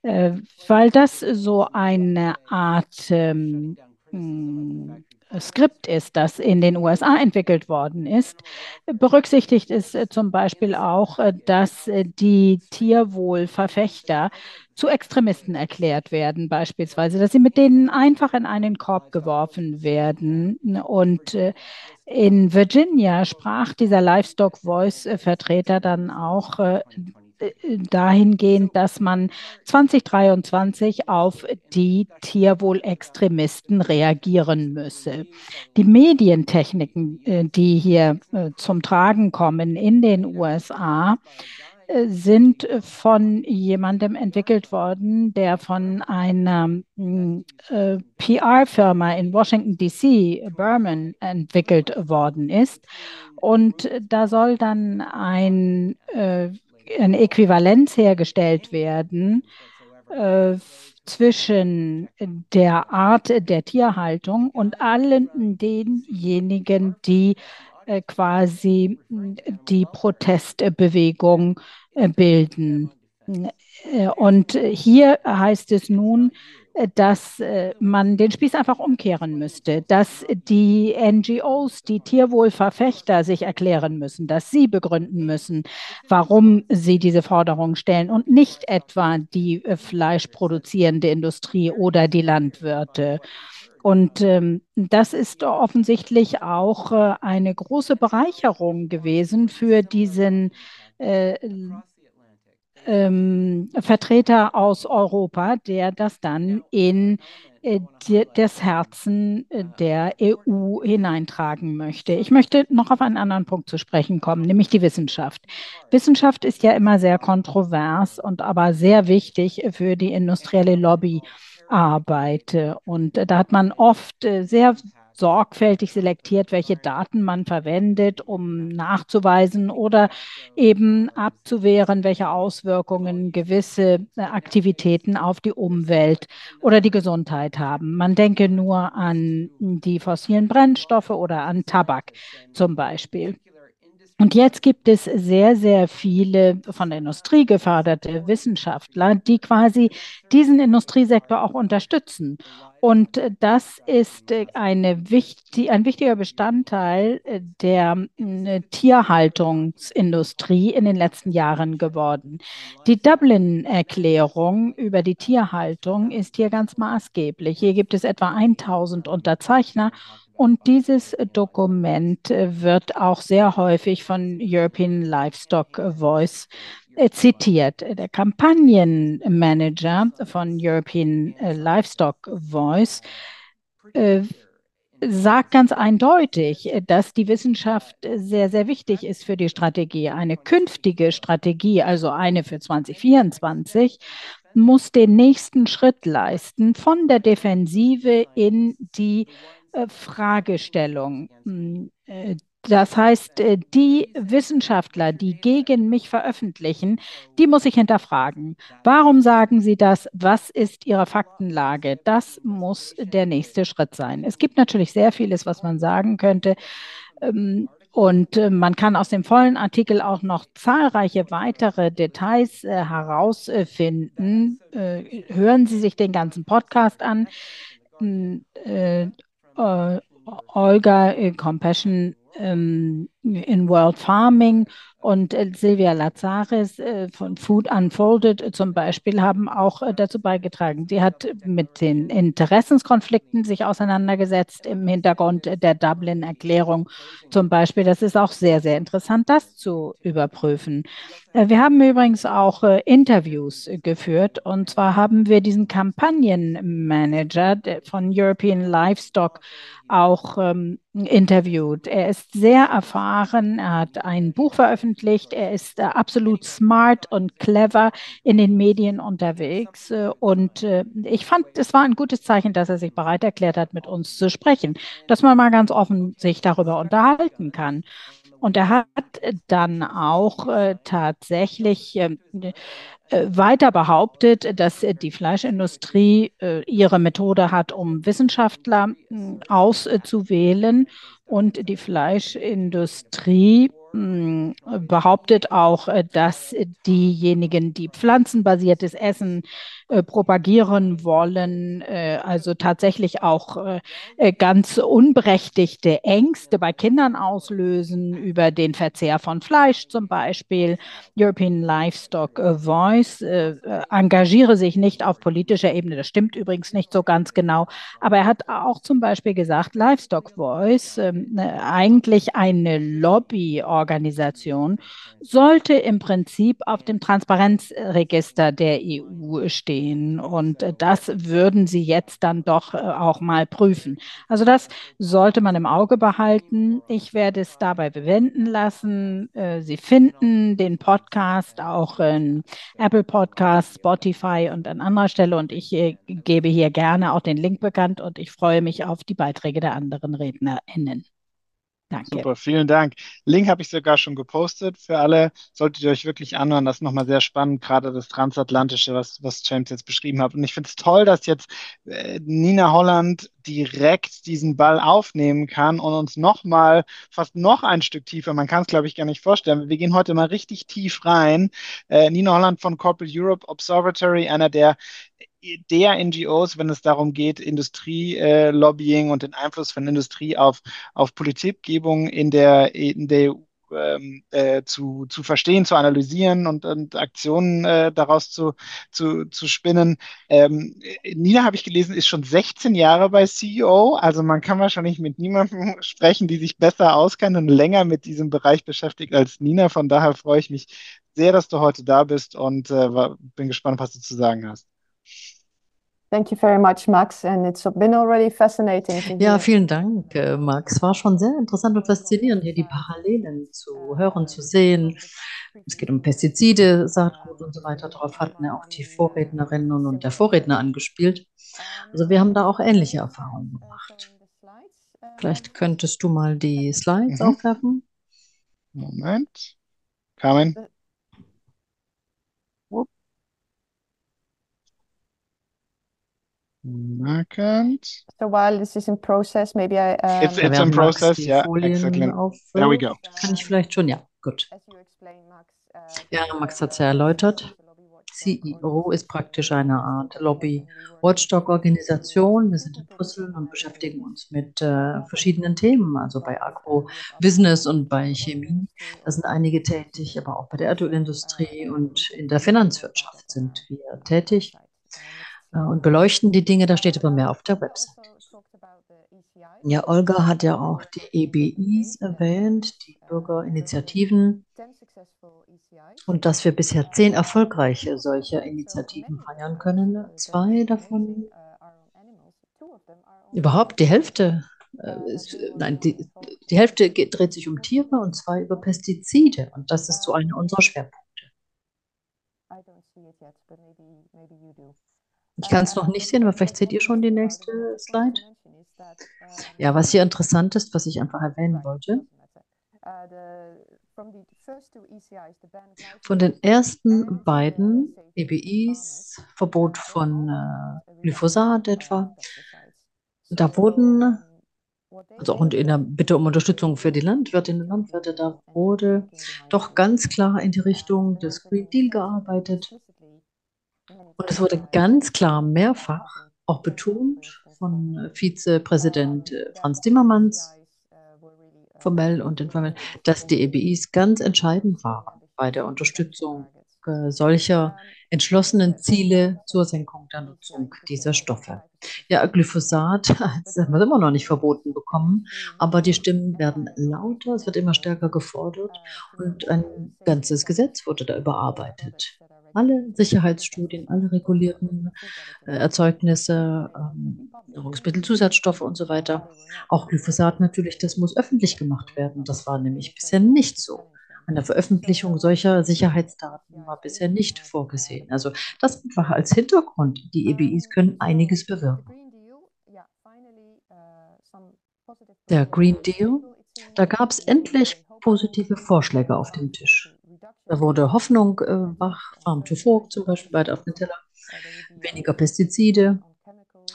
äh, weil das so eine Art ähm, hm, Skript ist, das in den USA entwickelt worden ist, berücksichtigt es äh, zum Beispiel auch, äh, dass die Tierwohlverfechter zu Extremisten erklärt werden, beispielsweise, dass sie mit denen einfach in einen Korb geworfen werden. Und in Virginia sprach dieser Livestock Voice-Vertreter dann auch dahingehend, dass man 2023 auf die Tierwohlextremisten reagieren müsse. Die Medientechniken, äh, die hier äh, zum Tragen kommen in den USA, äh, sind von jemandem entwickelt worden, der von einer äh, PR-Firma in Washington, DC, Berman, entwickelt worden ist. Und da soll dann ein äh, eine Äquivalenz hergestellt werden äh, zwischen der Art der Tierhaltung und allen denjenigen, die äh, quasi die Protestbewegung äh, bilden. Und hier heißt es nun, dass man den Spieß einfach umkehren müsste, dass die NGOs, die Tierwohlverfechter sich erklären müssen, dass sie begründen müssen, warum sie diese Forderungen stellen und nicht etwa die fleischproduzierende Industrie oder die Landwirte. Und ähm, das ist offensichtlich auch äh, eine große Bereicherung gewesen für diesen äh, ähm, Vertreter aus Europa, der das dann in äh, die, das Herzen äh, der EU hineintragen möchte. Ich möchte noch auf einen anderen Punkt zu sprechen kommen, nämlich die Wissenschaft. Wissenschaft ist ja immer sehr kontrovers und aber sehr wichtig für die industrielle Lobby arbeite. Und da hat man oft äh, sehr sorgfältig selektiert, welche Daten man verwendet, um nachzuweisen oder eben abzuwehren, welche Auswirkungen gewisse äh, Aktivitäten auf die Umwelt oder die Gesundheit haben. Man denke nur an die fossilen Brennstoffe oder an Tabak zum Beispiel. Und jetzt gibt es sehr, sehr viele von der Industrie geförderte Wissenschaftler, die quasi diesen Industriesektor auch unterstützen. Und das ist eine wichtig, ein wichtiger Bestandteil der äh, Tierhaltungsindustrie in den letzten Jahren geworden. Die Dublin-Erklärung über die Tierhaltung ist hier ganz maßgeblich. Hier gibt es etwa 1000 Unterzeichner und dieses Dokument äh, wird auch sehr häufig von European Livestock Voice äh, zitiert. Der Kampagnenmanager von European äh, Livestock Voice sagt ganz eindeutig, dass die Wissenschaft sehr, sehr wichtig ist für die Strategie. Eine künftige Strategie, also eine für 2024, muss den nächsten Schritt leisten von der Defensive in die Fragestellung. Hm, äh, das heißt, äh, die Wissenschaftler, die gegen mich veröffentlichen, die muss ich hinterfragen. Warum sagen sie das? Was ist ihre Faktenlage? Das muss der nächste Schritt sein. Es gibt natürlich sehr vieles, was man sagen könnte. Ähm, und man kann aus dem vollen Artikel auch noch zahlreiche weitere Details herausfinden. hören Sie sich den ganzen Podcast an. Hm, äh, Olga äh, Compassion ähm, in World Farming und äh, Silvia Lazares äh, von Food Unfolded äh, zum Beispiel haben auch dazu beigetragen. Sie hat mit den Interessenskonflikten sich auseinandergesetzt im Hintergrund der Dublin-Erklärung zum Beispiel. Das ist auch sehr, sehr interessant, das zu überprüfen. Wir haben übrigens auch Interviews geführt und zwar haben wir diesen Kampagnenmanager von European Livestock auch ähm, interviewt. Er ist sehr erfahren, er hat ein Buch veröffentlicht, er ist äh, absolut smart und clever in den Medien unterwegs. Äh, und äh, ich fand, es war ein gutes Zeichen, dass er sich bereit erklärt hat, mit uns zu sprechen, dass man mal ganz offen sich darüber unterhalten kann. Und er hat dann auch äh, tatsächlich äh, weiter behauptet, dass die Fleischindustrie äh, ihre Methode hat, um Wissenschaftler hm, auszuwählen. Und die Fleischindustrie behauptet auch, äh, dass diejenigen, die pflanzenbasiertes Essen äh, propagieren wollen, äh, also tatsächlich auch ganz unberechtigte Ängste bei Kindern auslösen über den Verzehr von Fleisch zum Beispiel. European Livestock Voice engagiere sich nicht auf politischer Ebene, das stimmt übrigens nicht so ganz genau, aber er hat auch zum Beispiel gesagt, Livestock Voice, ähm, eigentlich eine Lobbyorganisation, sollte im Prinzip auf dem Transparenzregister der EU stehen stehen. Und äh, das würden Sie jetzt dann doch äh, auch mal prüfen. Also das sollte man im Auge behalten. Ich werde es dabei bewenden lassen. Äh, Sie finden den Podcast auch in Apple Podcast, Spotify und an anderer Stelle. Und ich gebe hier gerne auch den Link bekannt und ich freue mich auf die Beiträge der anderen RednerInnen. Danke. Super, vielen Dank. Link habe ich sogar schon gepostet für alle. Solltet ihr euch wirklich anhören, das ist nochmal sehr spannend, gerade das Transatlantische, was, was James jetzt beschrieben hat. Und ich finde es toll, dass jetzt äh, Nina Holland direkt diesen Ball aufnehmen kann und uns nochmal fast noch ein Stück tiefer, man kann es glaube ich gar nicht vorstellen, wir gehen heute mal richtig tief rein. Äh, Nina Holland von Corporate Europe Observatory, einer der der NGOs, wenn es darum geht, Industrielobbying äh, und den Einfluss von Industrie auf, auf Politikgebung in der, in der ähm, äh, zu, zu verstehen, zu analysieren und, und Aktionen äh, daraus zu, zu, zu spinnen. Ähm, Nina, habe ich gelesen, ist schon 16 Jahre bei CEO. Also man kann wahrscheinlich mit niemandem sprechen, die sich besser auskennt und länger mit diesem Bereich beschäftigt als Nina. Von daher freue ich mich sehr, dass du heute da bist und äh, bin gespannt, was du zu sagen hast. Thank you very much, Max. And it's been already fascinating to Ja, vielen Dank, äh, Max. War schon sehr interessant und faszinierend, hier die Parallelen zu hören, zu sehen. Es geht um Pestizide, Saatgut und so weiter. Darauf hatten ja auch die Vorrednerinnen und der Vorredner angespielt. Also wir haben da auch ähnliche Erfahrungen gemacht. Vielleicht könntest du mal die Slides Mhm. aufwerfen. Moment. Carmen? Markant. So while this is in process, maybe I, um, It's, Ja, it's in process. die Yeah, Folien exactly. There we go. kann ich vielleicht schon, ja, gut. uh, Ja, the, Max hat es ja erläutert. CEO ist praktisch eine Art Lobby-Watchdog-Organisation. Wir sind in Brüssel und beschäftigen uns mit äh, verschiedenen Themen, also bei Agro-Business und bei Chemie. Da sind einige tätig, aber auch bei der Erdölindustrie und in der Finanzwirtschaft sind wir tätig und beleuchten die Dinge. Da steht aber mehr auf der Website. Ja, Olga hat ja auch die EBIs erwähnt, die Bürgerinitiativen, und dass wir bisher zehn erfolgreiche solcher Initiativen feiern können. Zwei davon, überhaupt die Hälfte, äh, ist, nein, die, die Hälfte geht, dreht sich um Tiere und zwei über Pestizide. Und das ist so einer unserer Schwerpunkte. Ich kann es noch nicht sehen, aber vielleicht seht ihr schon die nächste Slide. Ja, was hier interessant ist, was ich einfach erwähnen wollte, von den ersten beiden EBIs, Verbot von äh, Glyphosat etwa, da wurden, also auch in der Bitte um Unterstützung für die Landwirtinnen und Landwirte, da wurde doch ganz klar in die Richtung des Green Deal gearbeitet. Und es wurde ganz klar mehrfach auch betont von äh, Vizepräsident äh, Franz Timmermans, formell und informell, dass die EBIs ganz entscheidend waren bei der Unterstützung äh, solcher entschlossenen Ziele zur Senkung der Nutzung dieser Stoffe. Ja, Glyphosat haben wir immer noch nicht verboten bekommen, aber die Stimmen werden lauter, es wird immer stärker gefordert und ein ganzes Gesetz wurde da überarbeitet. Alle Sicherheitsstudien, alle regulierten äh, Erzeugnisse, ähm, Nahrungsmittelzusatzstoffe und so weiter. Auch Glyphosat natürlich, das muss öffentlich gemacht werden. Das war nämlich bisher nicht so. Eine Veröffentlichung solcher Sicherheitsdaten war bisher nicht vorgesehen. Also das einfach als Hintergrund. Die EBIs können einiges bewirken. Der Green Deal, da gab es endlich positive Vorschläge auf dem Tisch. Da wurde Hoffnung äh, wach, Farm to Fork zum Beispiel weiter auf den Teller, weniger Pestizide,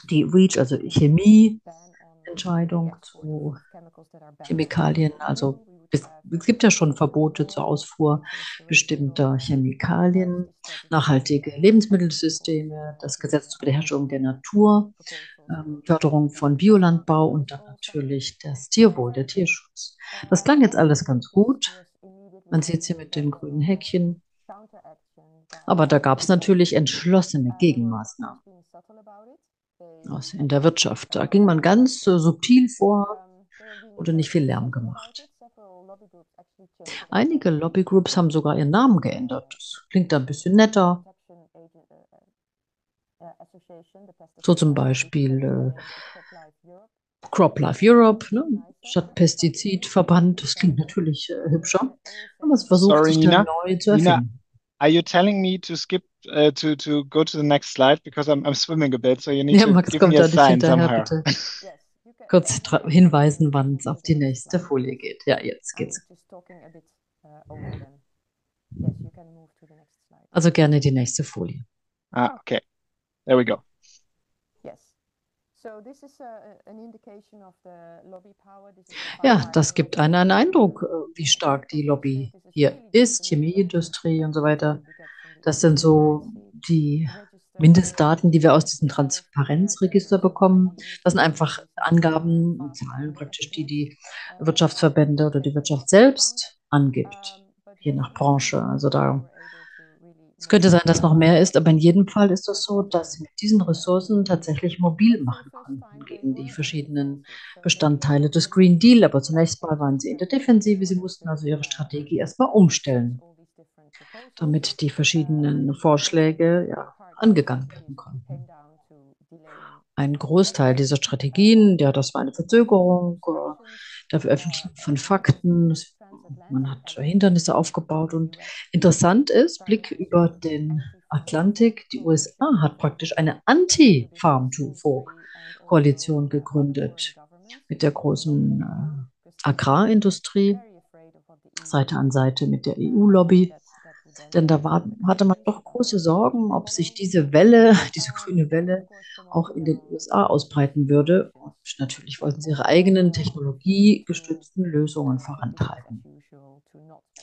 die REACH, also Chemieentscheidung zu Chemikalien, also es, gibt ja schon Verbote zur Ausfuhr bestimmter Chemikalien, nachhaltige Lebensmittelsysteme, das Gesetz zur Wiederherstellung der Natur, ähm, Förderung von Biolandbau und dann natürlich das Tierwohl, der Tierschutz. Das klang jetzt alles ganz gut. Man sieht es hier mit den grünen Häkchen. Aber da gab es natürlich entschlossene Gegenmaßnahmen aus, in der Wirtschaft. Da ging man ganz äh, subtil vor, wurde nicht viel Lärm gemacht. Einige Lobbygroups haben sogar ihren Namen geändert. Das klingt da ein bisschen netter. So zum Beispiel äh, CropLife Europe, ne? statt Pestizidverband. Das klingt natürlich äh, hübscher. Aber es versucht Sorry, sich da Nina. neu zu Nina, erfinden. are you telling me to skip uh, to to go to the next slide because I'm I'm swimming a bit, so you need Ja, to Max give kommt me a sign hinterher, somehow. bitte. kurz hinweisen, wann es auf die nächste Folie geht. Ja, jetzt geht's. Also gerne die nächste Folie. Ah, okay. There we go. Ja, das gibt einen, einen Eindruck, äh, wie stark die Lobby hier ist, Chemieindustrie und so weiter. Das sind so die Mindestdaten, die wir aus diesem Transparenzregister bekommen. Das sind einfach Angaben, Zahlen praktisch, die die Wirtschaftsverbände oder die Wirtschaft selbst angibt, je nach Branche. Also da es könnte sein, dass noch mehr ist, aber in jedem Fall ist das so, dass sie mit diesen Ressourcen tatsächlich mobil machen konnten gegen die verschiedenen Bestandteile des Green Deal. Aber zunächst mal waren sie in der Defensive. Sie mussten also ihre Strategie erstmal umstellen, damit die verschiedenen Vorschläge ja, angegangen werden konnten. Ein Großteil dieser Strategien, ja, das war eine Verzögerung der Veröffentlichung von Fakten. Man hat Hindernisse aufgebaut und interessant ist, Blick über den Atlantik, die USA hat praktisch eine Anti-Farm-to-Fork-Koalition gegründet mit der großen äh, Agrarindustrie, Seite an Seite mit der EU-Lobby. Denn da war, hatte man doch große Sorgen, ob sich diese Welle, diese grüne Welle, auch in den USA ausbreiten würde. Und natürlich wollten sie ihre eigenen technologiegestützten Lösungen vorantreiben.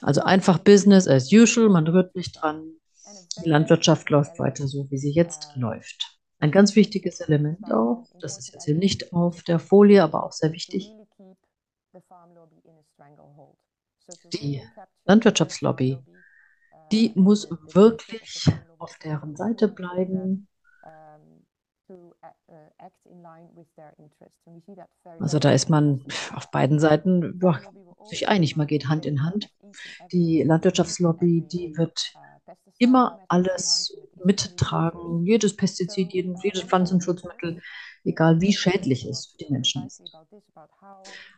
Also einfach Business as usual, man rührt nicht dran. Die Landwirtschaft läuft weiter so, wie sie jetzt läuft. Ein ganz wichtiges Element auch, das ist jetzt hier nicht auf der Folie, aber auch sehr wichtig. Die Landwirtschaftslobby die muss wirklich auf deren Seite bleiben. Also da ist man auf beiden Seiten ja, sich einig, man geht Hand in Hand. Die Landwirtschaftslobby, die wird immer alles mittragen, jedes Pestizid, jedes Pflanzenschutzmittel, egal wie schädlich es für die Menschen ist.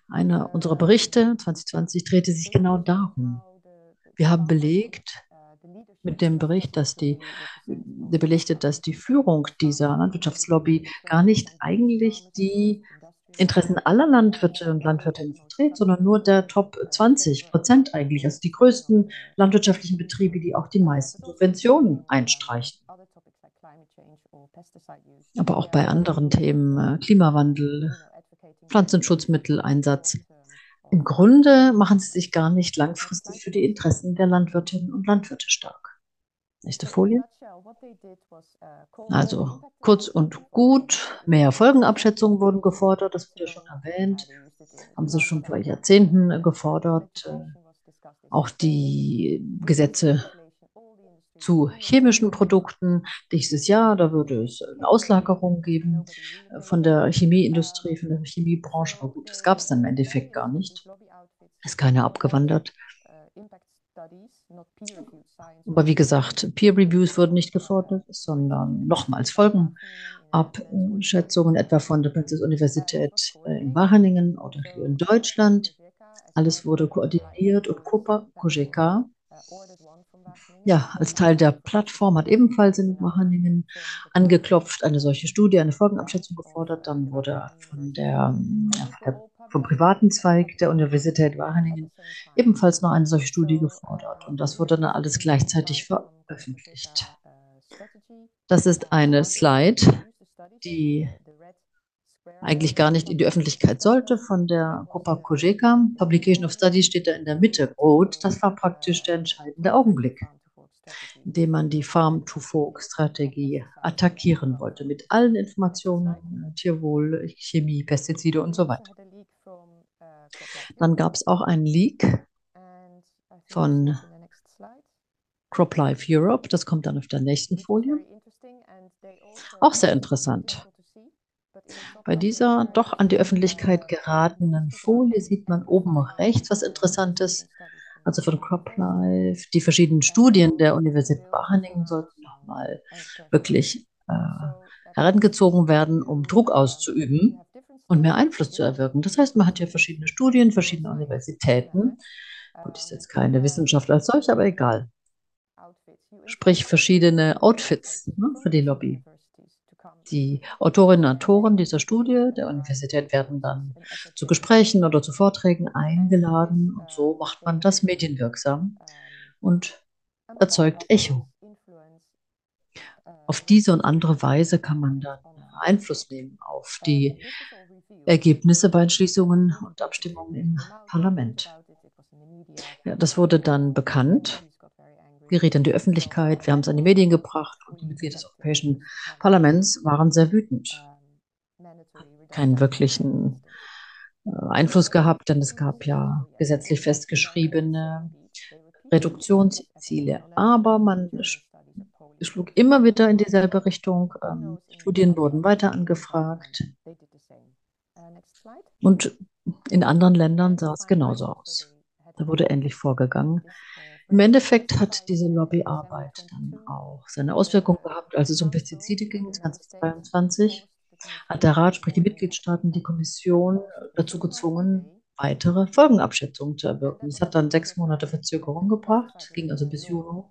Einer unserer Berichte 2020 drehte sich genau darum. Wir haben belegt, mit dem Bericht, dass die, der belichtet, dass die Führung dieser Landwirtschaftslobby gar nicht eigentlich die Interessen aller Landwirte und Landwirtinnen vertritt, sondern nur der Top 20 Prozent eigentlich, also die größten landwirtschaftlichen Betriebe, die auch die meisten Subventionen einstreichen. Aber auch bei anderen Themen, äh, Klimawandel, Pflanzenschutzmitteleinsatz, im Grunde machen sie sich gar nicht langfristig für die Interessen der Landwirtinnen und Landwirte stark. Nächste Folie. Also kurz und gut, mehr Folgenabschätzungen wurden gefordert, das wurde schon erwähnt, haben sie schon vor Jahrzehnten gefordert. Auch die Gesetze zu chemischen Produkten. Nächstes Jahr, da würde es eine Auslagerung geben äh, von der Chemieindustrie, von der Chemiebranche. Aber gut, das gab es dann im Endeffekt gar nicht. Ist keiner abgewandert. Aber wie gesagt, Peer Reviews wurden nicht gefordert, sondern nochmals Folgenabschätzungen, etwa von der Prinzess-Universität äh, in Wageningen oder hier in Deutschland. Alles wurde koordiniert und Copa, COGECA, ja, als Teil der Plattform hat ebenfalls in Wageningen angeklopft, eine solche Studie, eine Folgenabschätzung gefordert. Dann wurde von der, ja, vom privaten Zweig der Universität Wageningen ebenfalls noch eine solche Studie gefordert. Und das wurde dann alles gleichzeitig veröffentlicht. Das ist eine Slide, die eigentlich gar nicht in die Öffentlichkeit sollte, von der Copa Cogeca. Publication of Studies steht da in der Mitte rot. Das war praktisch der entscheidende Augenblick indem man die Farm-to-Fork-Strategie attackieren wollte, mit allen Informationen, Tierwohl, Chemie, Pestizide und so weiter. Dann gab es auch einen Leak von CropLife Europe, das kommt dann auf der nächsten Folie. Auch sehr interessant. Bei dieser doch an die Öffentlichkeit geratenen Folie sieht man oben rechts was Interessantes also von CropLife. Die verschiedenen Studien der Universität Wageningen sollten nochmal wirklich äh, herangezogen werden, um Druck auszuüben und mehr Einfluss zu erwirken. Das heißt, man hat ja verschiedene Studien, verschiedene Universitäten. Gut, ist jetzt keine Wissenschaft als solche, aber egal. Sprich, verschiedene Outfits ne, für die Lobby. Die Autorinnen und Autoren dieser Studie der Universität werden dann zu Gesprächen oder zu Vorträgen eingeladen und so macht man das medienwirksam und erzeugt Echo. Auf diese und andere Weise kann man dann Einfluss nehmen auf die Ergebnisse bei Entschließungen und Abstimmungen im Parlament. Ja, das wurde dann bekannt, geriet in die Öffentlichkeit, wir haben es an die Medien gebracht und die Mitglieder des Europäischen Parlaments waren sehr wütend. Keinen wirklichen äh, Einfluss gehabt, denn es gab ja gesetzlich festgeschriebene Reduktionsziele. Aber man schlug immer wieder in dieselbe Richtung. Ähm, Studien wurden weiter angefragt. Und in anderen Ländern sah es genauso aus. Da wurde ähnlich vorgegangen. Im Endeffekt hat diese Lobbyarbeit dann auch seine Auswirkungen gehabt, als es um Pestizide ging 2022 hat der Rat, sprich die Mitgliedstaaten, die Kommission dazu gezwungen, weitere Folgenabschätzungen zu erwirken. Es hat dann sechs Monate Verzögerung gebracht, ging also bis Juni.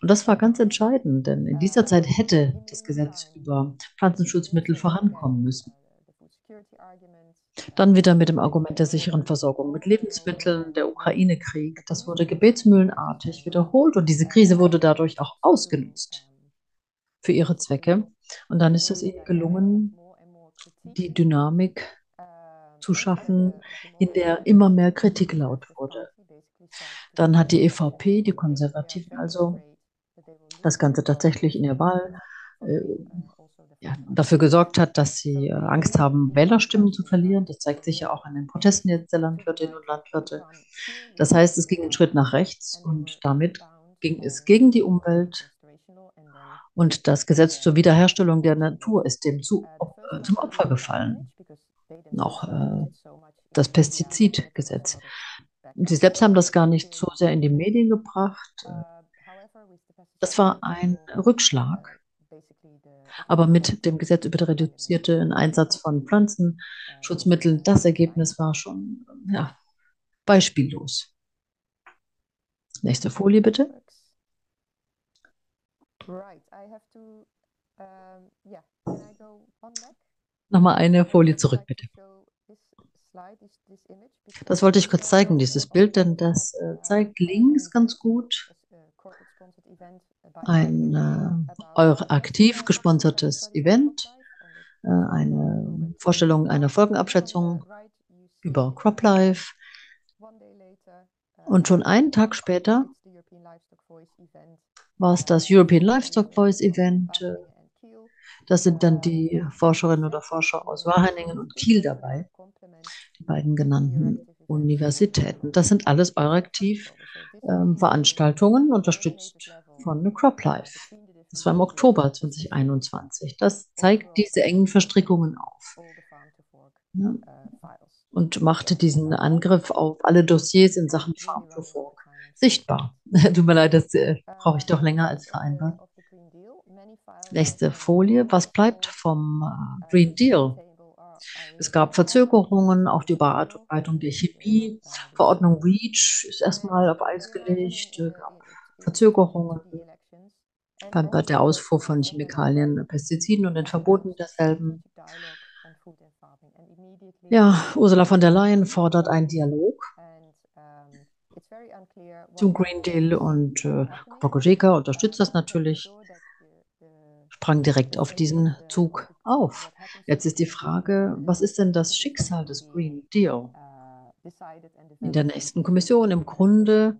Und das war ganz entscheidend, denn in dieser Zeit hätte das Gesetz über Pflanzenschutzmittel vorankommen müssen. Dann wieder mit dem Argument der sicheren Versorgung mit Lebensmitteln, der Ukraine-Krieg. Das wurde gebetsmühlenartig wiederholt und diese Krise wurde dadurch auch ausgenutzt für ihre Zwecke. Und dann ist es ihnen gelungen, die Dynamik zu schaffen, in der immer mehr Kritik laut wurde. Dann hat die EVP, die Konservativen also, das Ganze tatsächlich in ihr Wahl äh, ja, dafür gesorgt hat, dass sie äh, Angst haben, Wählerstimmen zu verlieren. Das zeigt sich ja auch an den Protesten jetzt der Landwirtinnen und Landwirte. Das heißt, es ging einen Schritt nach rechts und damit ging es gegen die Umwelt. Und das Gesetz zur Wiederherstellung der Natur ist dem zu, äh, zum Opfer gefallen. Auch äh, das Pestizidgesetz. Sie selbst haben das gar nicht so sehr in die Medien gebracht. Das war ein Rückschlag aber mit dem Gesetz über den reduzierten Einsatz von Pflanzenschutzmitteln, das Ergebnis war schon ja, beispiellos. Nächste Folie bitte. Nochmal eine Folie zurück, bitte. Das wollte ich kurz zeigen, dieses Bild, denn das äh, zeigt links ganz gut ein äh, aktiv gesponsertes Event, äh, eine Vorstellung einer Folgenabschätzung über CropLife. Und schon einen Tag später war es das European Livestock Voice Event. Da sind dann die Forscherinnen oder Forscher aus Wageningen und Kiel dabei, die beiden genannten Universitäten. Das sind alles Euraktiv ähm, Veranstaltungen, unterstützt von CropLife. Das war im Oktober 2021. Das zeigt diese engen Verstrickungen auf. Ja. Und machte diesen Angriff auf alle Dossiers in Sachen Farm to Fork sichtbar. Tut mir leid, das äh, brauche ich doch länger als vereinbart. Nächste Folie. Was bleibt vom äh, Green Deal? Es gab Verzögerungen, auch die Überarbeitung der Chemie. Verordnung REACH ist erstmal auf Eis gelegt, es gab Verzögerungen bei der Ausfuhr von Chemikalien, Pestiziden und den Verboten derselben. Ja, Ursula von der Leyen fordert einen Dialog zum Green Deal und äh, Bokojeka unterstützt das natürlich sprang direkt auf diesen Zug auf. Jetzt ist die Frage, was ist denn das Schicksal des Green Deal? In der nächsten Kommission im Grunde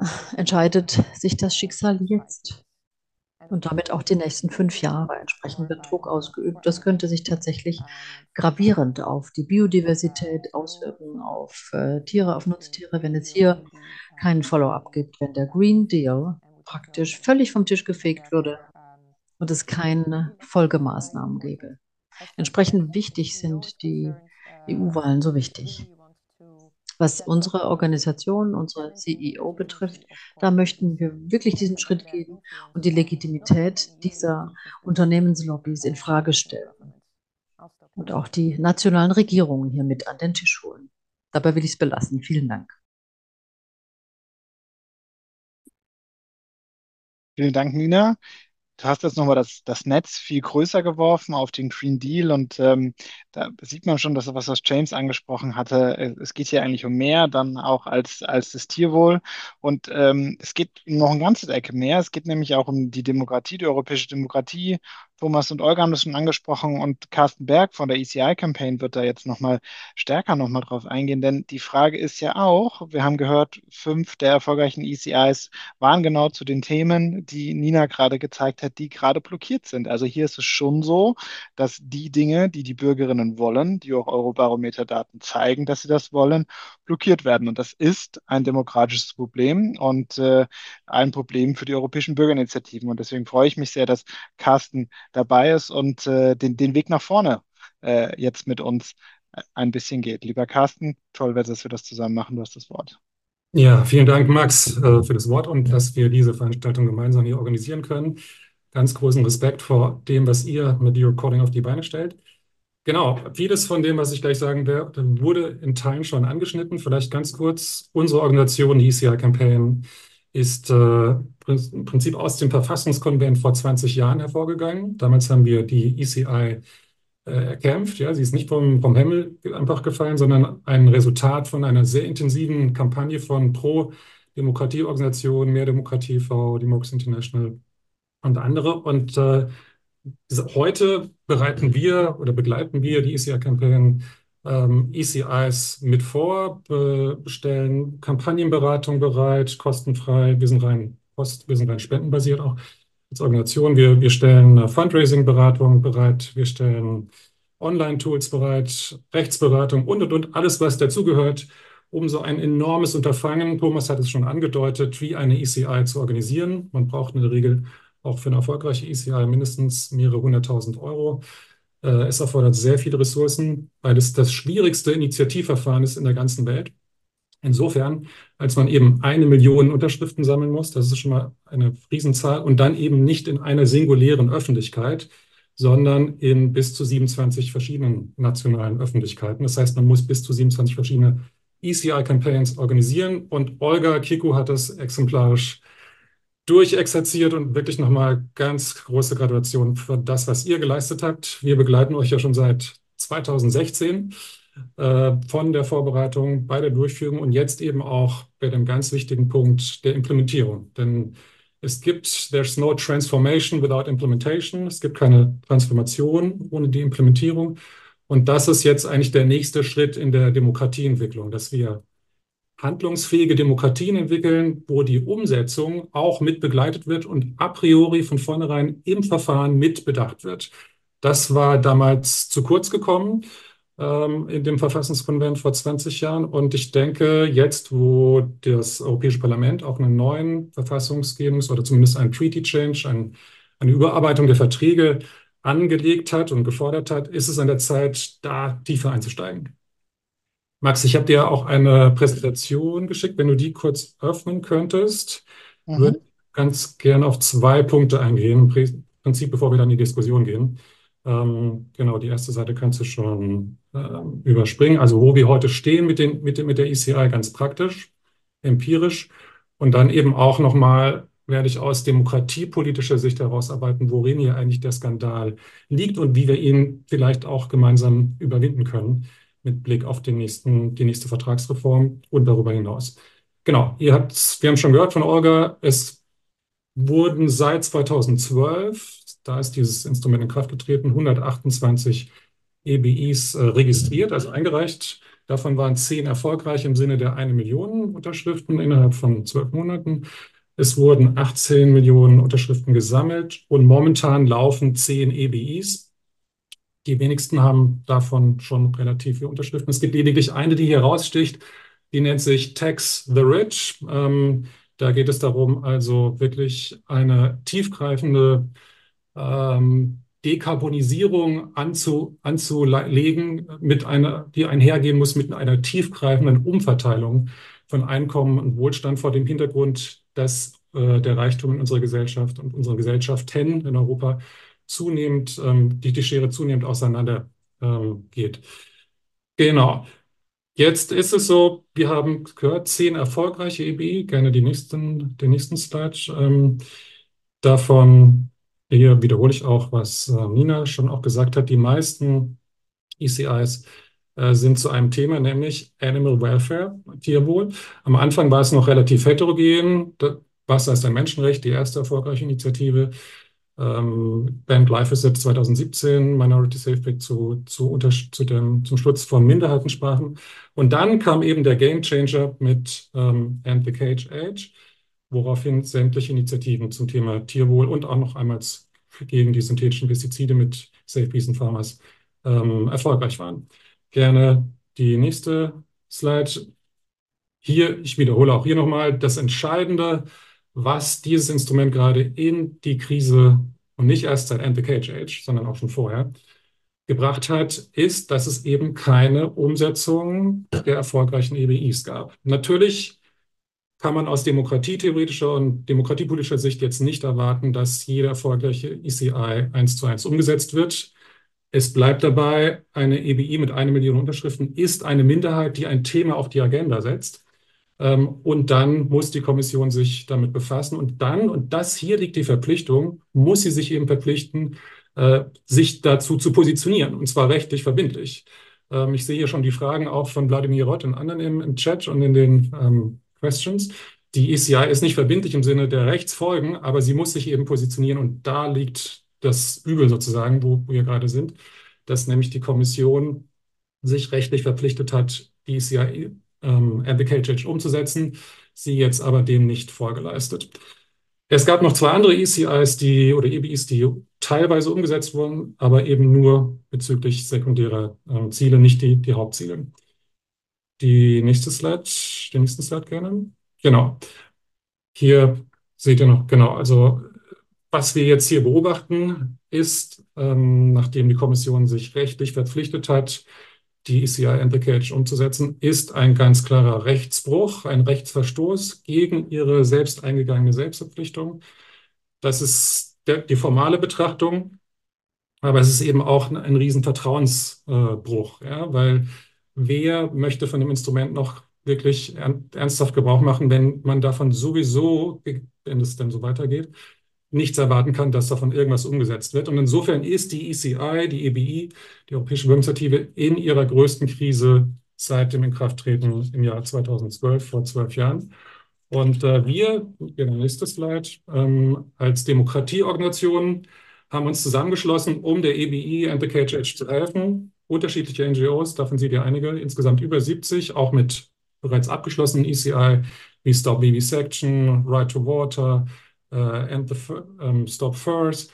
entscheidet sich das Schicksal jetzt und damit auch die nächsten fünf Jahre. Entsprechend wird Druck ausgeübt. Das könnte sich tatsächlich gravierend auf die Biodiversität auswirken, auf äh, Tiere, auf Nutztiere, wenn es hier keinen Follow-up gibt, wenn der Green Deal praktisch völlig vom Tisch gefegt würde und es keine Folgemaßnahmen gäbe. Entsprechend wichtig sind die EU-Wahlen so wichtig. Was unsere Organisation, unsere CEO betrifft, da möchten wir wirklich diesen Schritt gehen und die Legitimität dieser Unternehmenslobbys in Frage stellen und auch die nationalen Regierungen hier mit an den Tisch holen. Dabei will ich es belassen. Vielen Dank. Vielen Dank, Nina. Du hast jetzt nochmal das, das Netz viel größer geworfen auf den Green Deal und ähm, da sieht man schon, dass was, was James angesprochen hatte, es geht hier eigentlich um mehr dann auch als, als das Tierwohl. Und ähm, es geht noch eine ganze Ecke mehr. Es geht nämlich auch um die Demokratie, die europäische Demokratie. Thomas und Olga haben das schon angesprochen und Carsten Berg von der ECI-Campaign wird da jetzt nochmal stärker nochmal drauf eingehen, denn die Frage ist ja auch, wir haben gehört, fünf der erfolgreichen ECIs waren genau zu den Themen, die Nina gerade gezeigt hat, die gerade blockiert sind. Also hier ist es schon so, dass die Dinge, die die Bürgerinnen wollen, die auch Eurobarometer-Daten zeigen, dass sie das wollen, blockiert werden. Und das ist ein demokratisches Problem und äh, ein Problem für die europäischen Bürgerinitiativen. Und deswegen freue ich mich sehr, dass Carsten dabei ist und äh, den, den Weg nach vorne äh, jetzt mit uns ein bisschen geht. Lieber Carsten, toll, dass wir das zusammen machen. Du hast das Wort. Ja, vielen Dank, Max, äh, für das Wort und dass wir diese Veranstaltung gemeinsam hier organisieren können. Ganz großen Respekt vor dem, was ihr mit Your Calling auf die Beine stellt. Genau, vieles von dem, was ich gleich sagen werde, wurde in Teilen schon angeschnitten. Vielleicht ganz kurz. Unsere Organisation, die ECI Campaign, ist äh, im Prinzip aus dem Verfassungskonvent vor 20 Jahren hervorgegangen. Damals haben wir die ECI äh, erkämpft. Ja, sie ist nicht vom, vom Himmel einfach gefallen, sondern ein Resultat von einer sehr intensiven Kampagne von Pro-Demokratie-Organisationen, Mehr Demokratie v, Democracy International und andere. Und äh, heute bereiten wir oder begleiten wir die ECI-Campaign ähm, ECIs mit vor, stellen Kampagnenberatung bereit, kostenfrei. Wir sind rein, kost, wir sind rein spendenbasiert auch als Organisation. Wir, wir stellen Fundraising-Beratung bereit, wir stellen Online-Tools bereit, Rechtsberatung und, und, und, alles, was dazugehört, um so ein enormes Unterfangen, Thomas hat es schon angedeutet, wie eine ECI zu organisieren. Man braucht in der Regel auch für eine erfolgreiche ECI mindestens mehrere hunderttausend Euro. Äh, es erfordert sehr viele Ressourcen, weil es das schwierigste Initiativverfahren ist in der ganzen Welt. Insofern, als man eben eine Million Unterschriften sammeln muss, das ist schon mal eine Riesenzahl, und dann eben nicht in einer singulären Öffentlichkeit, sondern in bis zu 27 verschiedenen nationalen Öffentlichkeiten. Das heißt, man muss bis zu 27 verschiedene ECI-Campaigns organisieren und Olga Kiku hat das exemplarisch durchexerziert und wirklich nochmal ganz große Gratulation für das, was ihr geleistet habt. Wir begleiten euch ja schon seit 2016 äh, von der Vorbereitung bei der Durchführung und jetzt eben auch bei dem ganz wichtigen Punkt der Implementierung. Denn es gibt, there's no transformation without implementation. Es gibt keine Transformation ohne die Implementierung. Und das ist jetzt eigentlich der nächste Schritt in der Demokratieentwicklung, dass wir handlungsfähige Demokratien entwickeln, wo die Umsetzung auch mit begleitet wird und a priori von vornherein im Verfahren mit bedacht wird. Das war damals zu kurz gekommen ähm, in dem Verfassungskonvent vor 20 Jahren. Und ich denke, jetzt, wo das Europäische Parlament auch einen neuen Verfassungsgebungs- oder zumindest einen Treaty Change, ein, eine Überarbeitung der Verträge angelegt hat und gefordert hat, ist es an der Zeit, da tiefer einzusteigen. Max, ich habe dir auch eine Präsentation geschickt. Wenn du die kurz öffnen könntest, mhm. würde ich ganz gerne auf zwei Punkte eingehen. Im Prinzip, bevor wir dann in die Diskussion gehen. Ähm, genau, die erste Seite kannst du schon ähm, überspringen. Also wo wir heute stehen mit, den, mit, mit der ECI ganz praktisch, empirisch. Und dann eben auch nochmal werde ich aus demokratiepolitischer Sicht herausarbeiten, worin hier eigentlich der Skandal liegt und wie wir ihn vielleicht auch gemeinsam überwinden können mit Blick auf den nächsten, die nächste Vertragsreform und darüber hinaus. Genau, ihr habt, wir haben schon gehört von Olga, es wurden seit 2012, da ist dieses Instrument in Kraft getreten, 128 EBIs äh, registriert, also eingereicht. Davon waren zehn erfolgreich im Sinne der eine Million Unterschriften innerhalb von zwölf Monaten. Es wurden 18 Millionen Unterschriften gesammelt und momentan laufen zehn EBIs. Die wenigsten haben davon schon relativ viele Unterschriften. Es gibt lediglich eine, die hier raussticht. Die nennt sich Tax the Rich. Ähm, da geht es darum, also wirklich eine tiefgreifende ähm, Dekarbonisierung anzu, anzulegen, mit einer, die einhergehen muss mit einer tiefgreifenden Umverteilung von Einkommen und Wohlstand vor dem Hintergrund, dass äh, der Reichtum in unserer Gesellschaft und unserer Gesellschaften in Europa zunehmend, ähm, die, die Schere zunehmend auseinander ähm, geht. Genau. Jetzt ist es so, wir haben gehört, zehn erfolgreiche EBI, gerne die nächsten, den nächsten Slide. Ähm, davon hier wiederhole ich auch, was äh, Nina schon auch gesagt hat. Die meisten ECIs äh, sind zu einem Thema, nämlich Animal Welfare, Tierwohl. Am Anfang war es noch relativ heterogen. Wasser ist ein Menschenrecht, die erste erfolgreiche Initiative. Ähm, Ben Glyphosate 2017, Minority Safe Pick zu, zu, zu dem, zum Schutz von Minderheitensprachen. Und dann kam eben der Game Changer mit ähm, End the Cage Age, woraufhin sämtliche Initiativen zum Thema Tierwohl und auch noch einmal gegen die synthetischen Pestizide mit Safe Bees and Farmers ähm, erfolgreich waren. Gerne die nächste Slide. Hier, ich wiederhole auch hier nochmal, das Entscheidende was dieses Instrument gerade in die Krise und nicht erst seit End the Cage Age, sondern auch schon vorher gebracht hat, ist, dass es eben keine Umsetzung der erfolgreichen EBIs gab. Natürlich kann man aus demokratietheoretischer und demokratiepolitischer Sicht jetzt nicht erwarten, dass jede erfolgreiche ECI eins zu eins umgesetzt wird. Es bleibt dabei, eine EBI mit einer Million Unterschriften ist eine Minderheit, die ein Thema auf die Agenda setzt. Ähm, und dann muss die Kommission sich damit befassen. Und dann, und das hier liegt die Verpflichtung, muss sie sich eben verpflichten, äh, sich dazu zu positionieren, und zwar rechtlich verbindlich. Ähm, ich sehe hier schon die Fragen auch von Wladimir Rott und anderen im, im Chat und in den ähm, Questions. Die ECI ist nicht verbindlich im Sinne der Rechtsfolgen, aber sie muss sich eben positionieren und da liegt das Übel sozusagen, wo wir gerade sind, dass nämlich die Kommission sich rechtlich verpflichtet hat, die ECI ähm, Advocated umzusetzen, sie jetzt aber dem nicht vorgeleistet. Es gab noch zwei andere ECIs, die oder EBIs, die teilweise umgesetzt wurden, aber eben nur bezüglich sekundärer äh, Ziele, nicht die, die Hauptziele. Die nächste Slide, den nächsten Slide gerne. Genau. Hier seht ihr noch, genau, also was wir jetzt hier beobachten, ist, ähm, nachdem die Kommission sich rechtlich verpflichtet hat, die ECI and the Cage umzusetzen, ist ein ganz klarer Rechtsbruch, ein Rechtsverstoß gegen ihre selbst eingegangene Selbstverpflichtung. Das ist der, die formale Betrachtung, aber es ist eben auch ein, ein riesen Vertrauensbruch, äh, ja, weil wer möchte von dem Instrument noch wirklich ernsthaft Gebrauch machen, wenn man davon sowieso, wenn es denn so weitergeht, nichts erwarten kann, dass davon irgendwas umgesetzt wird. Und insofern ist die ECI, die EBI, die Europäische Bürgerinitiative, in ihrer größten Krise seit dem Inkrafttreten im Jahr 2012, vor zwölf Jahren. Und äh, wir, der nächste Slide, ähm, als Demokratieorganisation haben uns zusammengeschlossen, um der EBI and the KHH zu helfen. Unterschiedliche NGOs, davon seht ihr einige, insgesamt über 70, auch mit bereits abgeschlossenen ECI wie Stop Vivisection, Right to Water, äh, and the ähm, Stop First,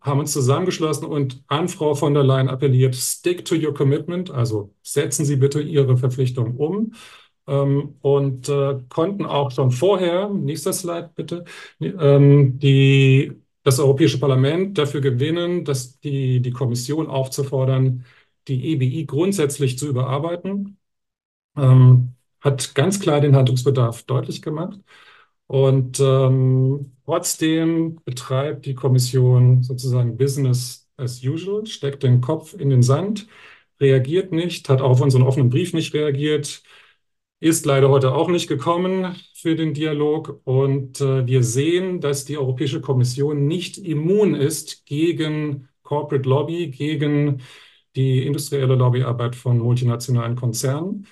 haben uns zusammengeschlossen und an Frau von der Leyen appelliert, stick to your commitment, also setzen Sie bitte Ihre Verpflichtung um. Ähm, und äh, konnten auch schon vorher, nächster Slide bitte, ähm, die, das Europäische Parlament dafür gewinnen, dass die, die Kommission aufzufordern, die EBI grundsätzlich zu überarbeiten. Ähm, hat ganz klar den Handlungsbedarf deutlich gemacht. Und ähm, trotzdem betreibt die Kommission sozusagen Business as usual, steckt den Kopf in den Sand, reagiert nicht, hat auch auf unseren offenen Brief nicht reagiert, ist leider heute auch nicht gekommen für den Dialog. Und äh, wir sehen, dass die Europäische Kommission nicht immun ist gegen Corporate Lobby, gegen die industrielle Lobbyarbeit von multinationalen Konzernen.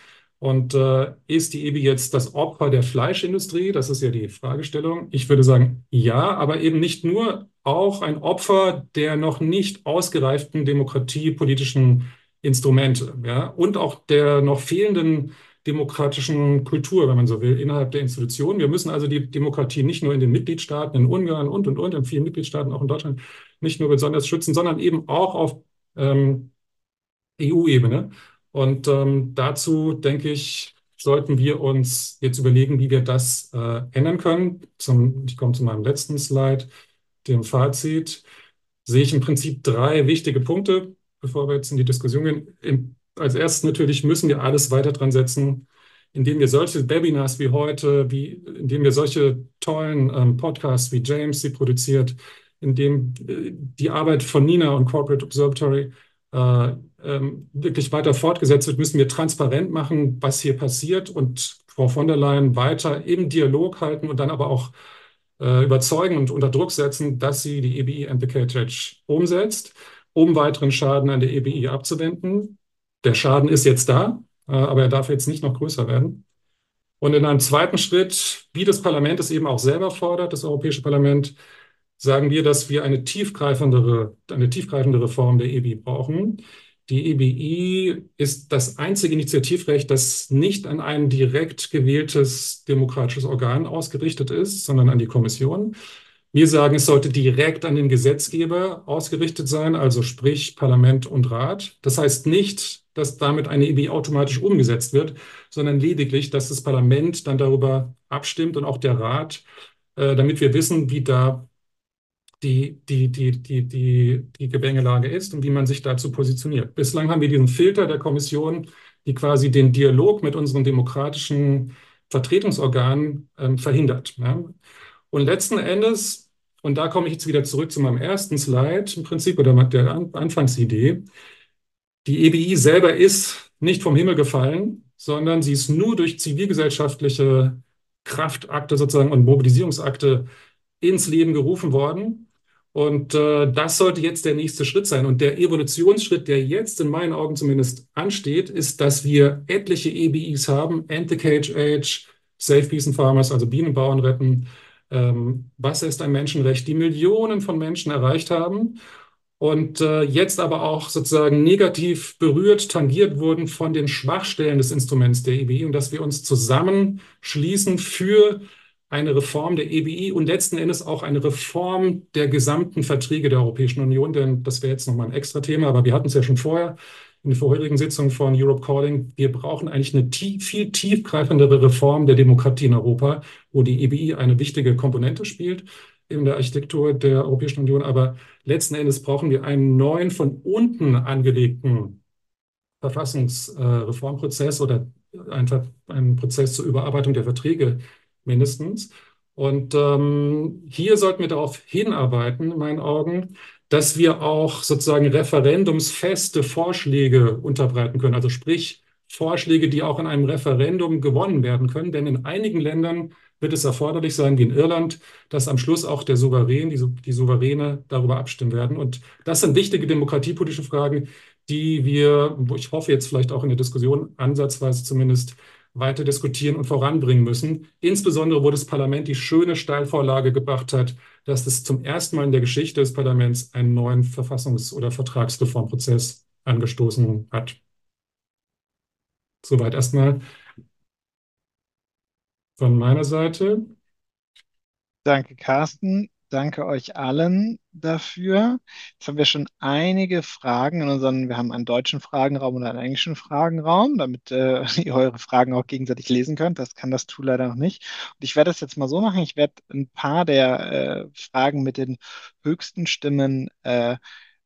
Und äh, ist die EBI jetzt das Opfer der Fleischindustrie? Das ist ja die Fragestellung. Ich würde sagen, ja, aber eben nicht nur, auch ein Opfer der noch nicht ausgereiften demokratiepolitischen Instrumente ja, und auch der noch fehlenden demokratischen Kultur, wenn man so will, innerhalb der Institutionen. Wir müssen also die Demokratie nicht nur in den Mitgliedstaaten, in Ungarn und, und, und, in vielen Mitgliedstaaten, auch in Deutschland, nicht nur besonders schützen, sondern eben auch auf ähm, EU-Ebene. Und ähm, dazu, denke ich, sollten wir uns jetzt überlegen, wie wir das äh, ändern können. Zum, ich komme zu meinem letzten Slide, dem Fazit. Sehe ich im Prinzip drei wichtige Punkte, bevor wir jetzt in die Diskussion gehen. Im, als erstes natürlich müssen wir alles weiter dran setzen, indem wir solche Webinars wie heute, wie, indem wir solche tollen ähm, Podcasts wie James sie produziert, indem äh, die Arbeit von Nina und Corporate Observatory äh, wirklich weiter fortgesetzt wird, müssen wir transparent machen, was hier passiert und Frau von der Leyen weiter im Dialog halten und dann aber auch äh, überzeugen und unter Druck setzen, dass sie die EBI Anti-Cage umsetzt, um weiteren Schaden an der EBI abzuwenden. Der Schaden ist jetzt da, äh, aber er darf jetzt nicht noch größer werden. Und in einem zweiten Schritt, wie das Parlament es eben auch selber fordert, das Europäische Parlament, sagen wir, dass wir eine tiefgreifendere, eine tiefgreifende Reform der EBI brauchen. Die EBI ist das einzige Initiativrecht, das nicht an ein direkt gewähltes demokratisches Organ ausgerichtet ist, sondern an die Kommission. Wir sagen, es sollte direkt an den Gesetzgeber ausgerichtet sein, also sprich Parlament und Rat. Das heißt nicht, dass damit eine EBI automatisch umgesetzt wird, sondern lediglich, dass das Parlament dann darüber abstimmt und auch der Rat, äh, damit wir wissen, wie da die, die, die, die, die, die Gemengelage ist und wie man sich dazu positioniert. Bislang haben wir diesen Filter der Kommission, die quasi den Dialog mit unseren demokratischen Vertretungsorganen ähm, verhindert. Ja. Und letzten Endes, und da komme ich jetzt wieder zurück zu meinem ersten Slide im Prinzip oder der Anfangsidee, die EBI selber ist nicht vom Himmel gefallen, sondern sie ist nur durch zivilgesellschaftliche Kraftakte sozusagen und Mobilisierungsakte ins Leben gerufen worden. Und äh, das sollte jetzt der nächste Schritt sein. Und der Evolutionsschritt, der jetzt in meinen Augen zumindest ansteht, ist, dass wir etliche EBIs haben, Anti-Cage Age, Safe Peace and Farmers, also Bienenbauern retten. Ähm, Wasser ist ein Menschenrecht, die Millionen von Menschen erreicht haben und äh, jetzt aber auch sozusagen negativ berührt, tangiert wurden von den Schwachstellen des Instruments der EBI und dass wir uns zusammenschließen für eine Reform der EBI und letzten Endes auch eine Reform der gesamten Verträge der Europäischen Union, denn das wäre jetzt nochmal ein extra Thema, aber wir hatten es ja schon vorher in der vorherigen Sitzung von Europe Calling. Wir brauchen eigentlich eine tief, viel tiefgreifendere Reform der Demokratie in Europa, wo die EBI eine wichtige Komponente spielt in der Architektur der Europäischen Union. Aber letzten Endes brauchen wir einen neuen, von unten angelegten Verfassungsreformprozess oder einen Prozess zur Überarbeitung der Verträge mindestens. Und ähm, hier sollten wir darauf hinarbeiten, in meinen Augen, dass wir auch sozusagen referendumsfeste Vorschläge unterbreiten können. Also sprich Vorschläge, die auch in einem Referendum gewonnen werden können. Denn in einigen Ländern wird es erforderlich sein, wie in Irland, dass am Schluss auch der Souverän, die, die Souveräne darüber abstimmen werden. Und das sind wichtige demokratiepolitische Fragen, die wir, wo ich hoffe, jetzt vielleicht auch in der Diskussion ansatzweise zumindest weiter diskutieren und voranbringen müssen. Insbesondere, wo das Parlament die schöne Steilvorlage gebracht hat, dass es zum ersten Mal in der Geschichte des Parlaments einen neuen Verfassungs- oder Vertragsreformprozess angestoßen hat. Soweit erstmal von meiner Seite. Danke, Carsten. Danke euch allen dafür. Jetzt haben wir schon einige Fragen in unseren, wir haben einen deutschen Fragenraum und einen englischen Fragenraum, damit äh, ihr eure Fragen auch gegenseitig lesen könnt. Das kann das Tool leider noch nicht. Und ich werde das jetzt mal so machen. Ich werde ein paar der äh, Fragen mit den höchsten Stimmen äh,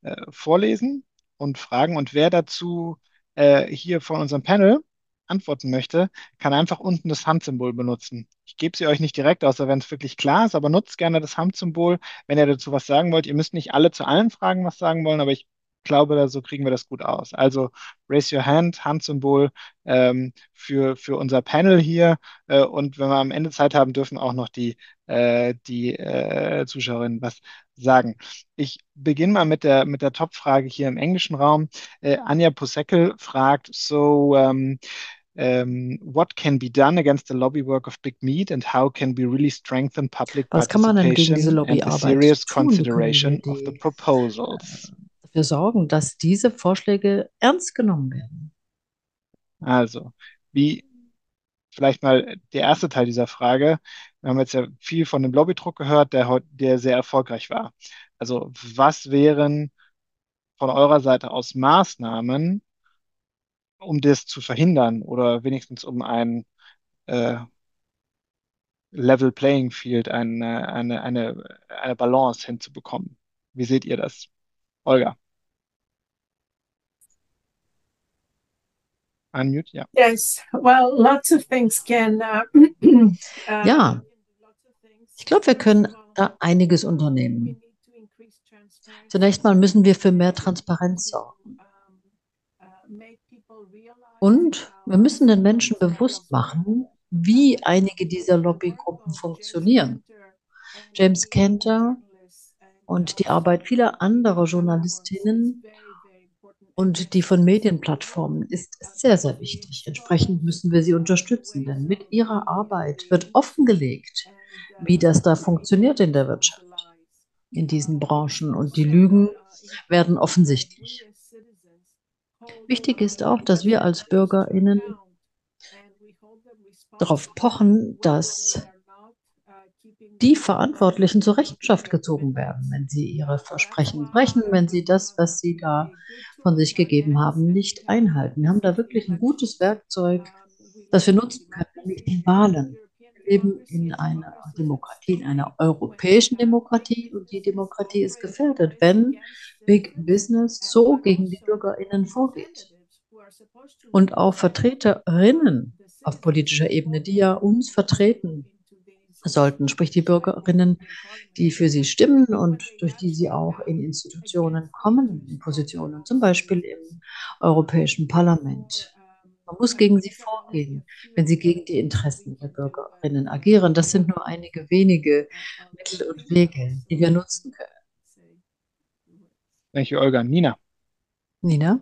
äh vorlesen und fragen. Und wer dazu äh, hier von unserem Panel antworten möchte, kann einfach unten das Handsymbol benutzen. Ich gebe sie euch nicht direkt, außer wenn es wirklich klar ist, aber nutzt gerne das Handsymbol, wenn ihr dazu was sagen wollt. Ihr müsst nicht alle zu allen Fragen was sagen wollen, aber ich glaube, so kriegen wir das gut aus. Also raise your hand, Handsymbol ähm, für, für unser Panel hier. Äh, und wenn wir am Ende Zeit haben, dürfen auch noch die, äh, die äh, Zuschauerinnen was sagen. Ich beginne mal mit der, mit der Top-Frage hier im englischen Raum. Äh, Anja Puseckel fragt, so um, um, what can be done against the lobby work of Big Meat and how can we really strengthen public Was kann man denn gegen diese participation Lobbyarbeit serious tun? Consideration of the proposals? dafür sorgen, dass diese Vorschläge ernst genommen werden? Also, wie vielleicht mal der erste Teil dieser Frage. Wir haben jetzt ja viel von dem Lobbydruck gehört, der, der sehr erfolgreich war. Also, was wären von eurer Seite aus Maßnahmen, um das zu verhindern oder wenigstens um ein äh, Level Playing Field, eine, eine, eine, eine Balance hinzubekommen? Wie seht ihr das? Olga, unmute, ja. Yes, well, lots of things can. Uh, uh, Ja, ich glaube, wir können da einiges unternehmen. Zunächst mal müssen wir für mehr Transparenz sorgen. Und wir müssen den Menschen bewusst machen, wie einige dieser Lobbygruppen funktionieren. James Cantor und die Arbeit vieler anderer Journalistinnen und die von Medienplattformen ist sehr, sehr wichtig. Entsprechend müssen wir sie unterstützen, denn mit ihrer Arbeit wird offengelegt, wie das da funktioniert in der Wirtschaft, in diesen Branchen. Und die Lügen werden offensichtlich. Wichtig ist auch, dass wir als BürgerInnen darauf pochen, dass die Verantwortlichen zur Rechenschaft gezogen werden, wenn sie ihre Versprechen brechen, wenn sie das, was sie da von sich gegeben haben, nicht einhalten. Wir haben da wirklich ein gutes Werkzeug, das wir nutzen können, nämlich die Wahlen. Leben in einer Demokratie, in einer europäischen Demokratie und die Demokratie ist gefährdet, wenn Big Business so gegen die BürgerInnen vorgeht. Und auch Vertreterinnen auf politischer Ebene, die ja uns vertreten, sollten, sprich die Bürgerinnen, die für sie stimmen und durch die sie auch in Institutionen kommen, in Positionen, zum Beispiel im Europäischen Parlament. Man muss gegen sie vorgehen, wenn sie gegen die Interessen der Bürgerinnen agieren. Das sind nur einige wenige Mittel und Wege, die wir nutzen können. Danke, Olga. Nina. Nina?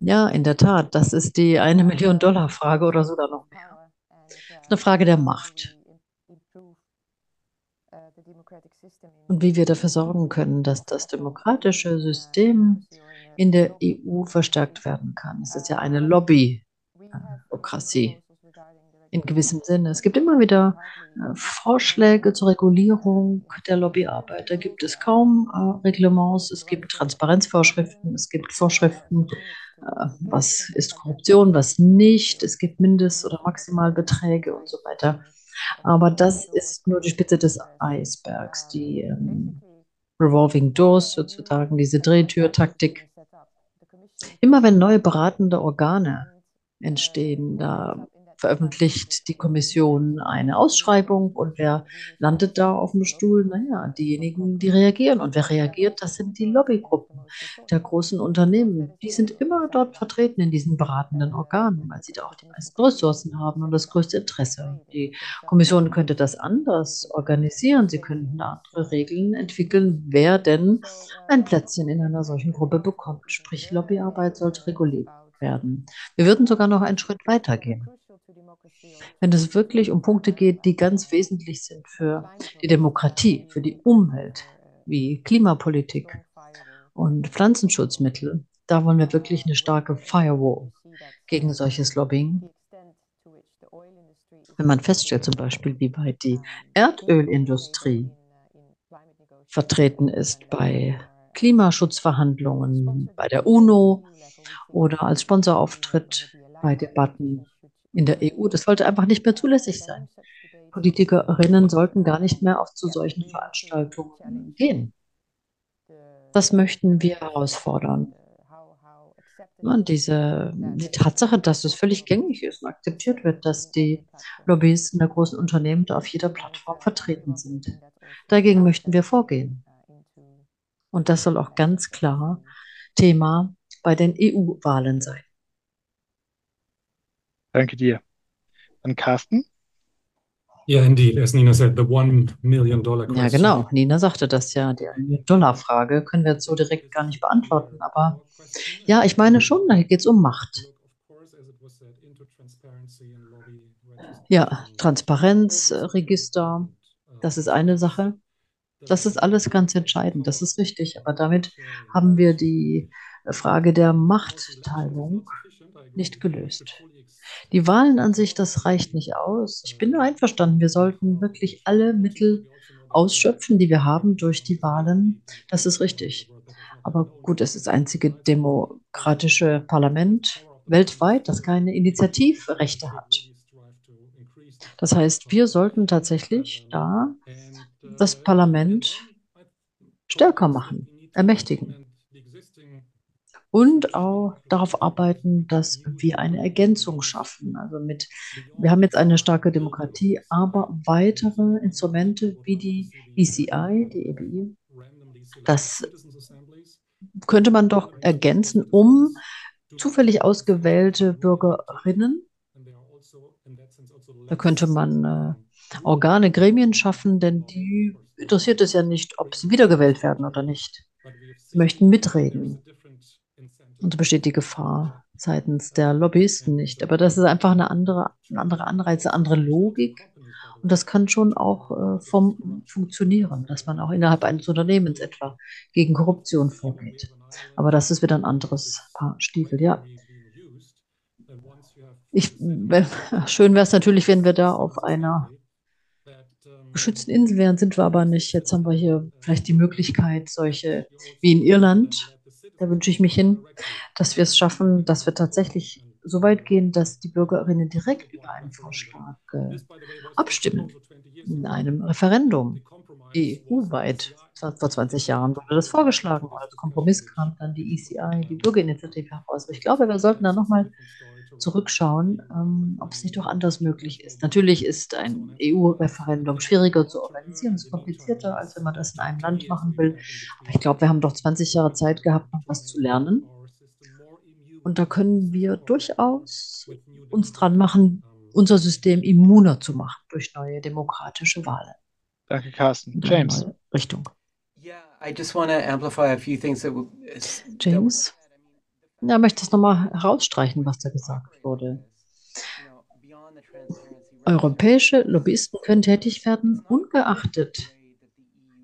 Ja, in der Tat, das ist die eine Million Dollar Frage oder sogar noch mehr. Das ist eine Frage der Macht. Und wie wir dafür sorgen können, dass das demokratische System in der EU verstärkt werden kann. Es ist ja eine Lobbydemokratie in gewissem Sinne. Es gibt immer wieder äh, Vorschläge zur Regulierung der Lobbyarbeit. Da gibt es kaum äh, Reglements, es gibt Transparenzvorschriften, es gibt Vorschriften, äh, was ist Korruption, was nicht, es gibt Mindest- oder Maximalbeträge und so weiter. Aber das ist nur die Spitze des Eisbergs, die ähm, Revolving Doors sozusagen, diese Drehtürtaktik. Immer wenn neue beratende Organe entstehen, da veröffentlicht die Kommission eine Ausschreibung und wer landet da auf dem Stuhl? Naja, diejenigen, die reagieren. Und wer reagiert, das sind die Lobbygruppen der großen Unternehmen. Die sind immer dort vertreten in diesen beratenden Organen, weil sie da auch die meisten Ressourcen haben und das größte Interesse. Die Kommission könnte das anders organisieren. Sie könnten andere Regeln entwickeln, wer denn ein Plätzchen in einer solchen Gruppe bekommt. Sprich, Lobbyarbeit sollte reguliert werden. Wir würden sogar noch einen Schritt weiter gehen. Wenn es wirklich um Punkte geht, die ganz wesentlich sind für die Demokratie, für die Umwelt, wie Klimapolitik und Pflanzenschutzmittel, da wollen wir wirklich eine starke Firewall gegen solches Lobbying. Wenn man feststellt zum Beispiel, wie weit die Erdölindustrie vertreten ist bei Klimaschutzverhandlungen bei der UNO oder als Sponsorauftritt bei Debatten in der EU. Das sollte einfach nicht mehr zulässig sein. Politikerinnen sollten gar nicht mehr auf zu solchen Veranstaltungen gehen. Das möchten wir herausfordern. Und diese, die Tatsache, dass es völlig gängig ist und akzeptiert wird, dass die Lobbyisten der großen Unternehmen da auf jeder Plattform vertreten sind. Dagegen möchten wir vorgehen. Und das soll auch ganz klar Thema bei den EU-Wahlen sein. Danke dir. Dann Carsten? Yeah, indeed. As Nina said, the one million dollar question. Ja, genau. Nina sagte das ja. Die Dollar-Frage können wir jetzt so direkt gar nicht beantworten. Aber ja, ich meine schon, da geht es um Macht. Ja, Transparenzregister, das ist eine Sache. Das ist alles ganz entscheidend. Das ist richtig. Aber damit haben wir die Frage der Machtteilung nicht gelöst. Die Wahlen an sich, das reicht nicht aus. Ich bin nur einverstanden, wir sollten wirklich alle Mittel ausschöpfen, die wir haben durch die Wahlen. Das ist richtig. Aber gut, es ist das einzige demokratische Parlament weltweit, das keine Initiativrechte hat. Das heißt, wir sollten tatsächlich da das Parlament stärker machen, ermächtigen und auch darauf arbeiten, dass wir eine Ergänzung schaffen. Also mit, wir haben jetzt eine starke Demokratie, aber weitere Instrumente wie die ECI, die EBI, das könnte man doch ergänzen, um zufällig ausgewählte Bürgerinnen Da könnte man äh, Organe, Gremien schaffen, denn die interessiert es ja nicht, ob sie wiedergewählt werden oder nicht. Sie möchten mitreden. Und so besteht die Gefahr seitens der Lobbyisten nicht. Aber das ist einfach eine andere, ein anderer Anreiz, eine andere Logik. Und das kann schon auch äh, vom, funktionieren, dass man auch innerhalb eines Unternehmens etwa gegen Korruption vorgeht. Aber das ist wieder ein anderes Paar Stiefel, ja. Ich, schön wäre es natürlich, wenn wir da auf einer geschützten Insel wären, sind wir aber nicht. Jetzt haben wir hier vielleicht die Möglichkeit, solche wie in Irland, da wünsche ich mich hin, dass wir es schaffen, dass wir tatsächlich so weit gehen, dass die Bürgerinnen direkt über einen Vorschlag äh, abstimmen in einem Referendum. EU-weit. Vor 20 Jahren wurde das vorgeschlagen. Als Kompromiss kam dann die ECI, die Bürgerinitiative heraus. Ich glaube, wir sollten da nochmal zurückschauen, ähm, ob es nicht doch anders möglich ist. Natürlich ist ein EU-Referendum schwieriger zu organisieren, es ist komplizierter, als wenn man das in einem Land machen will. Aber ich glaube, wir haben doch 20 Jahre Zeit gehabt, noch was zu lernen. Und da können wir durchaus uns dran machen, unser System immuner zu machen durch neue demokratische Wahlen. Danke, Carsten. James. Richtung. I just want to amplify a few things that James? Ja, möchte es nochmal herausstreichen, was da gesagt wurde. Europäische Lobbyisten können tätig werden, ungeachtet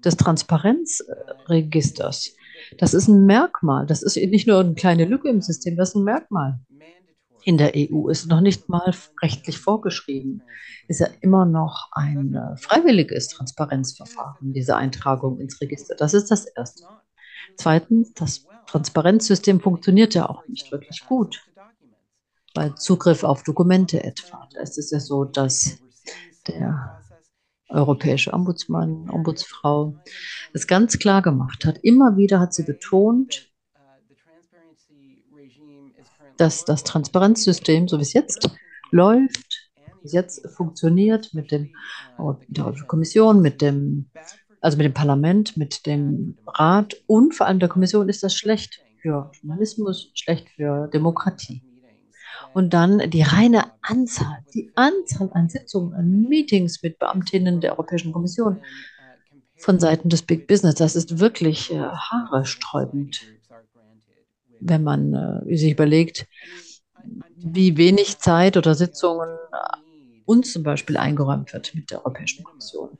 des Transparenzregisters. Das ist ein Merkmal. Das ist nicht nur eine kleine Lücke im System, das ist ein Merkmal. In der EU ist noch nicht mal rechtlich vorgeschrieben. Ist ja immer noch ein äh, freiwilliges Transparenzverfahren, diese Eintragung ins Register. Das ist das Erste. Zweitens, das Transparenzsystem funktioniert ja auch nicht wirklich gut. Bei Zugriff auf Dokumente etwa. Da ist es ja so, dass der europäische Ombudsmann, Ombudsfrau es ganz klar gemacht hat. Immer wieder hat sie betont, dass das Transparenzsystem, so wie es jetzt läuft, wie es jetzt funktioniert mit dem, der Kommission, mit dem also mit dem Parlament, mit dem Rat und vor allem der Kommission ist das schlecht für Journalismus, schlecht für Demokratie. Und dann die reine Anzahl, die Anzahl an Sitzungen, an Meetings mit Beamtinnen der Europäischen Kommission von Seiten des Big Business, das ist wirklich äh, haaresträubend, wenn man äh, sich überlegt, wie wenig Zeit oder Sitzungen uns zum Beispiel eingeräumt wird mit der Europäischen Kommission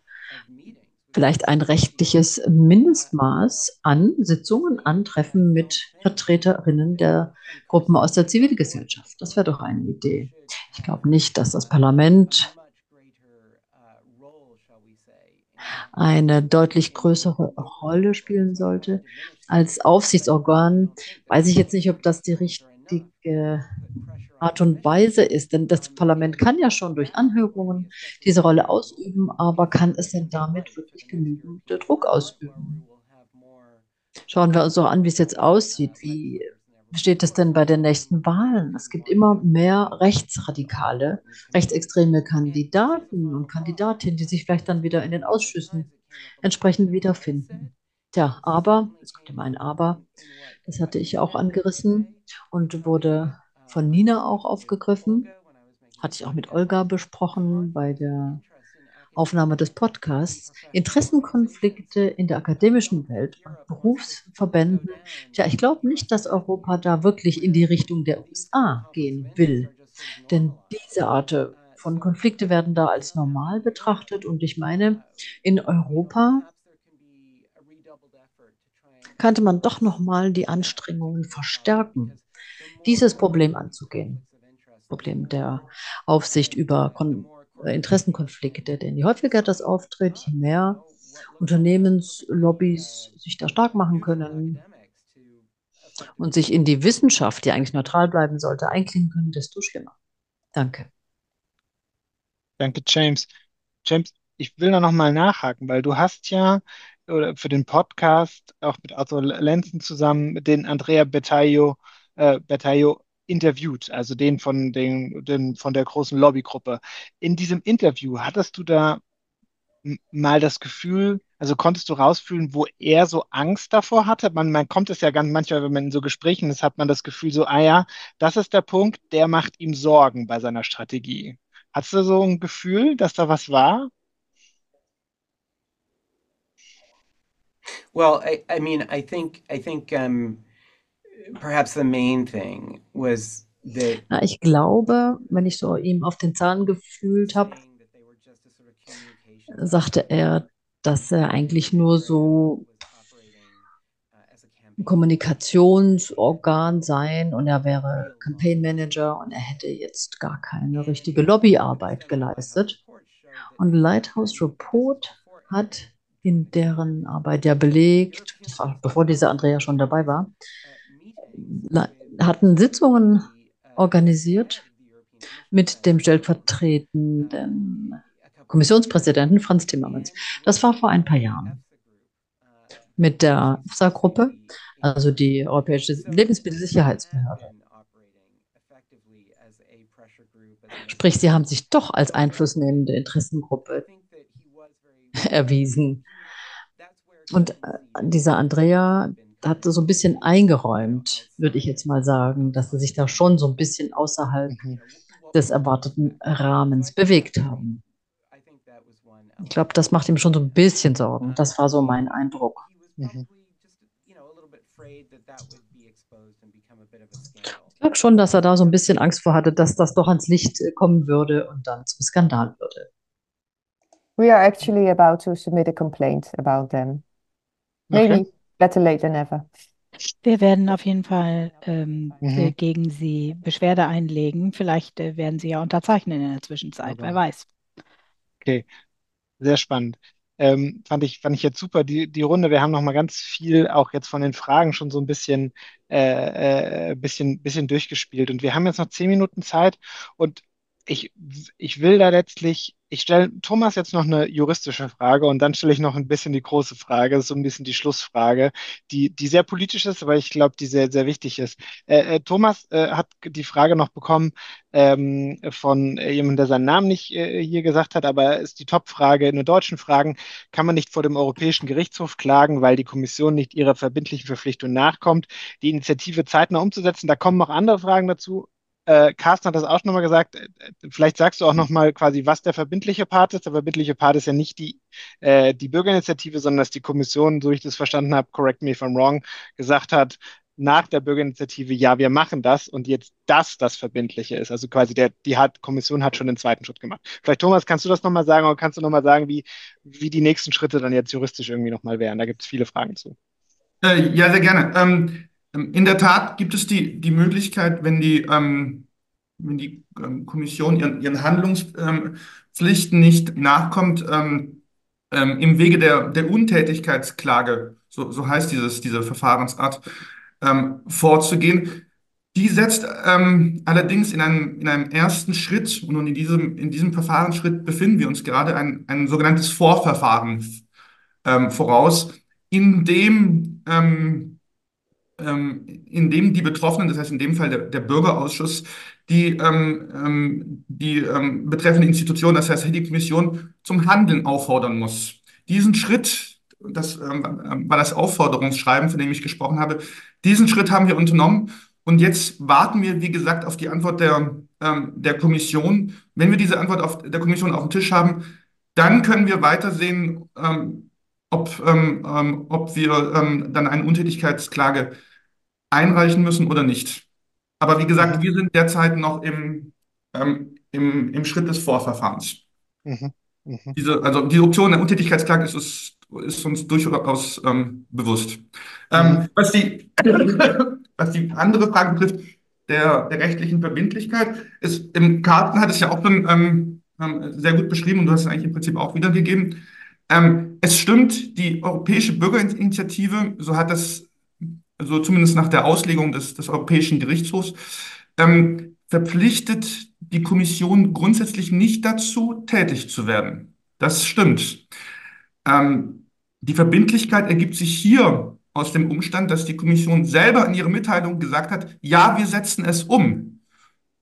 vielleicht ein rechtliches Mindestmaß an Sitzungen, an Treffen mit Vertreterinnen der Gruppen aus der Zivilgesellschaft. Das wäre doch eine Idee. Ich glaube nicht, dass das Parlament eine deutlich größere Rolle spielen sollte. Als Aufsichtsorgan weiß ich jetzt nicht, ob das die richtige Art und Weise ist. Denn das Parlament kann ja schon durch Anhörungen diese Rolle ausüben, aber kann es denn damit wirklich genügend Druck ausüben? Schauen wir uns doch an, wie es jetzt aussieht. Wie steht es denn bei den nächsten Wahlen? Es gibt immer mehr rechtsradikale, rechtsextreme Kandidaten und Kandidatinnen, die sich vielleicht dann wieder in den Ausschüssen entsprechend wiederfinden. Tja, aber, es kommt immer ein Aber, das hatte ich auch angerissen und wurde von Nina auch aufgegriffen. Hatte ich auch mit Olga besprochen bei der Aufnahme des Podcasts. Interessenkonflikte in der akademischen Welt und Berufsverbänden. Tja, ich glaube nicht, dass Europa da wirklich in die Richtung der USA gehen will. Denn diese Art von Konflikte werden da als normal betrachtet. Und ich meine, in Europa könnte man doch noch mal die Anstrengungen verstärken, dieses Problem anzugehen. Problem der Aufsicht über Kon äh, Interessenkonflikte. Denn je häufiger das auftritt, je mehr Unternehmenslobbys sich da stark machen können und sich in die Wissenschaft, die eigentlich neutral bleiben sollte, einklingen können, desto schlimmer. Danke. Danke, James. James, ich will da noch mal nachhaken, weil du hast ja für den Podcast auch mit Arthur Lenzen zusammen den Andrea Bettaio äh, Bertaio interviewt, also den von, den, den von der großen Lobbygruppe. In diesem Interview hattest du da mal das Gefühl, also konntest du rausfühlen, wo er so Angst davor hatte? Man, man kommt es ja ganz manchmal, wenn man in so Gesprächen ist, hat man das Gefühl so, ah ja, das ist der Punkt, der macht ihm Sorgen bei seiner Strategie. Hast du so ein Gefühl, dass da was war? Well, I, I mean, I think I think um, perhaps the main thing was that Na, ich glaube, wenn ich so ihm auf den Zahn gefühlt habe, sagte er, dass er eigentlich nur so. Kommunikationsorgan sein und er wäre Campaign Manager und er hätte jetzt gar keine richtige Lobbyarbeit geleistet. Und Lighthouse Report hat in deren Arbeit ja belegt, das war bevor dieser Andrea schon dabei war, hatten Sitzungen organisiert mit dem stellvertretenden Kommissionspräsidenten Franz Timmermans. Das war vor ein paar Jahren mit der EFSA-Gruppe, also die Europäische Lebensmittelsicherheitsbehörde. Sprich, sie haben sich doch als einflussnehmende Interessengruppe erwiesen. Und äh, dieser Andrea hat so ein bisschen eingeräumt, würde ich jetzt mal sagen, dass sie sich da schon so ein bisschen außerhalb Mhm. des erwarteten Rahmens bewegt haben. Ich glaube, das macht ihm schon so ein bisschen Sorgen. Das war so mein Eindruck. Mhm. Ich glaube schon, dass er da so ein bisschen Angst vor hatte, dass das doch ans Licht äh, kommen würde und dann zum Skandal würde. We are actually about to submit a complaint about them. Maybe Okay. Better late than never. Wir werden auf jeden Fall ähm, Mhm. äh, gegen Sie Beschwerde einlegen. Vielleicht äh, werden Sie ja unterzeichnen in der Zwischenzeit, wer Aber- weiß. Okay, sehr spannend. Ähm, fand ich, fand ich jetzt super, die, die Runde. Wir haben noch mal ganz viel auch jetzt von den Fragen schon so ein bisschen, äh, äh, bisschen, bisschen durchgespielt. Und wir haben jetzt noch zehn Minuten Zeit und ich, ich will da letztlich, ich stelle Thomas jetzt noch eine juristische Frage und dann stelle ich noch ein bisschen die große Frage, so ein bisschen die Schlussfrage, die, die sehr politisch ist, aber ich glaube, die sehr, sehr wichtig ist. Äh, äh, Thomas äh, hat die Frage noch bekommen ähm, von jemandem, der seinen Namen nicht äh, hier gesagt hat, aber ist die Topfrage in den deutschen Fragen, kann man nicht vor dem Europäischen Gerichtshof klagen, weil die Kommission nicht ihrer verbindlichen Verpflichtung nachkommt, die Initiative zeitnah umzusetzen? Da kommen noch andere Fragen dazu. Äh, Carsten hat das auch nochmal gesagt. Äh, Vielleicht sagst du auch nochmal quasi, was der verbindliche Part ist. Der verbindliche Part ist ja nicht die, äh, die Bürgerinitiative, sondern dass die Kommission, so ich das verstanden habe, correct me if I'm wrong, gesagt hat, nach der Bürgerinitiative, ja, wir machen das und jetzt das das Verbindliche ist. Also quasi der, die hat, Kommission hat schon den zweiten Schritt gemacht. Vielleicht, Thomas, kannst du das nochmal sagen oder kannst du nochmal sagen, wie, wie die nächsten Schritte dann jetzt juristisch irgendwie nochmal wären? Da gibt es viele Fragen zu. Äh, ja, sehr gerne. Ähm, in der Tat gibt es die, die Möglichkeit, wenn die, ähm, wenn die ähm, Kommission ihren, ihren Handlungspflichten nicht nachkommt, ähm, ähm, im Wege der, der Untätigkeitsklage, so, so heißt dieses, diese Verfahrensart, ähm, vorzugehen. Die setzt ähm, allerdings in einem, in einem ersten Schritt, und in diesem, in diesem Verfahrensschritt befinden wir uns gerade, ein, ein sogenanntes Vorverfahren ähm, voraus, in dem ähm, in dem die Betroffenen, das heißt in dem Fall der, der Bürgerausschuss, die, ähm, ähm, die ähm, betreffende Institution, das heißt die Kommission, zum Handeln auffordern muss. Diesen Schritt, das ähm, war das Aufforderungsschreiben, von dem ich gesprochen habe, diesen Schritt haben wir unternommen und jetzt warten wir, wie gesagt, auf die Antwort der, ähm, der Kommission. Wenn wir diese Antwort auf, der Kommission auf dem Tisch haben, dann können wir weitersehen, ähm, ob, ähm, ähm, ob wir ähm, dann eine Untätigkeitsklage einreichen müssen oder nicht. Aber wie gesagt, wir sind derzeit noch im, ähm, im, im Schritt des Vorverfahrens. Mhm. Mhm. Diese, also die Option der Untätigkeitsklage ist, uns- ist uns durchaus ähm, bewusst. Ähm, Mhm. was die, was die andere Frage betrifft, der, der rechtlichen Verbindlichkeit, ist, im Karten hat es ja auch schon sehr gut beschrieben und du hast es eigentlich im Prinzip auch wiedergegeben. Ähm, es stimmt, die Europäische Bürgerinitiative, so hat das, so zumindest nach der Auslegung des, des Europäischen Gerichtshofs, ähm, verpflichtet die Kommission grundsätzlich nicht dazu, tätig zu werden. Das stimmt. Ähm, die Verbindlichkeit ergibt sich hier aus dem Umstand, dass die Kommission selber in ihrer Mitteilung gesagt hat, ja, wir setzen es um.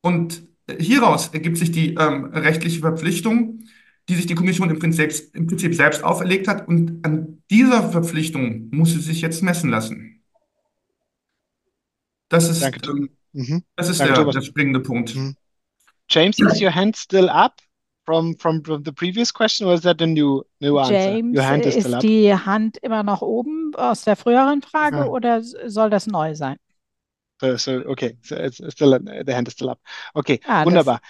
Und hieraus ergibt sich die ähm, rechtliche Verpflichtung, die sich die Kommission im Prinzip, im Prinzip selbst auferlegt hat. Und an dieser Verpflichtung muss sie sich jetzt messen lassen. Das ist, Danke, ähm, Mhm. das ist Danke, der, der springende Punkt. Mhm. James, is your hand still up from, from, from the previous question, or is that a new, new answer? James, Your hand is ist still up. die Hand immer noch oben aus der früheren Frage Ja. oder soll das neu sein? So, so, okay, so it's still, the hand is still up. Okay, Ah, das, wunderbar.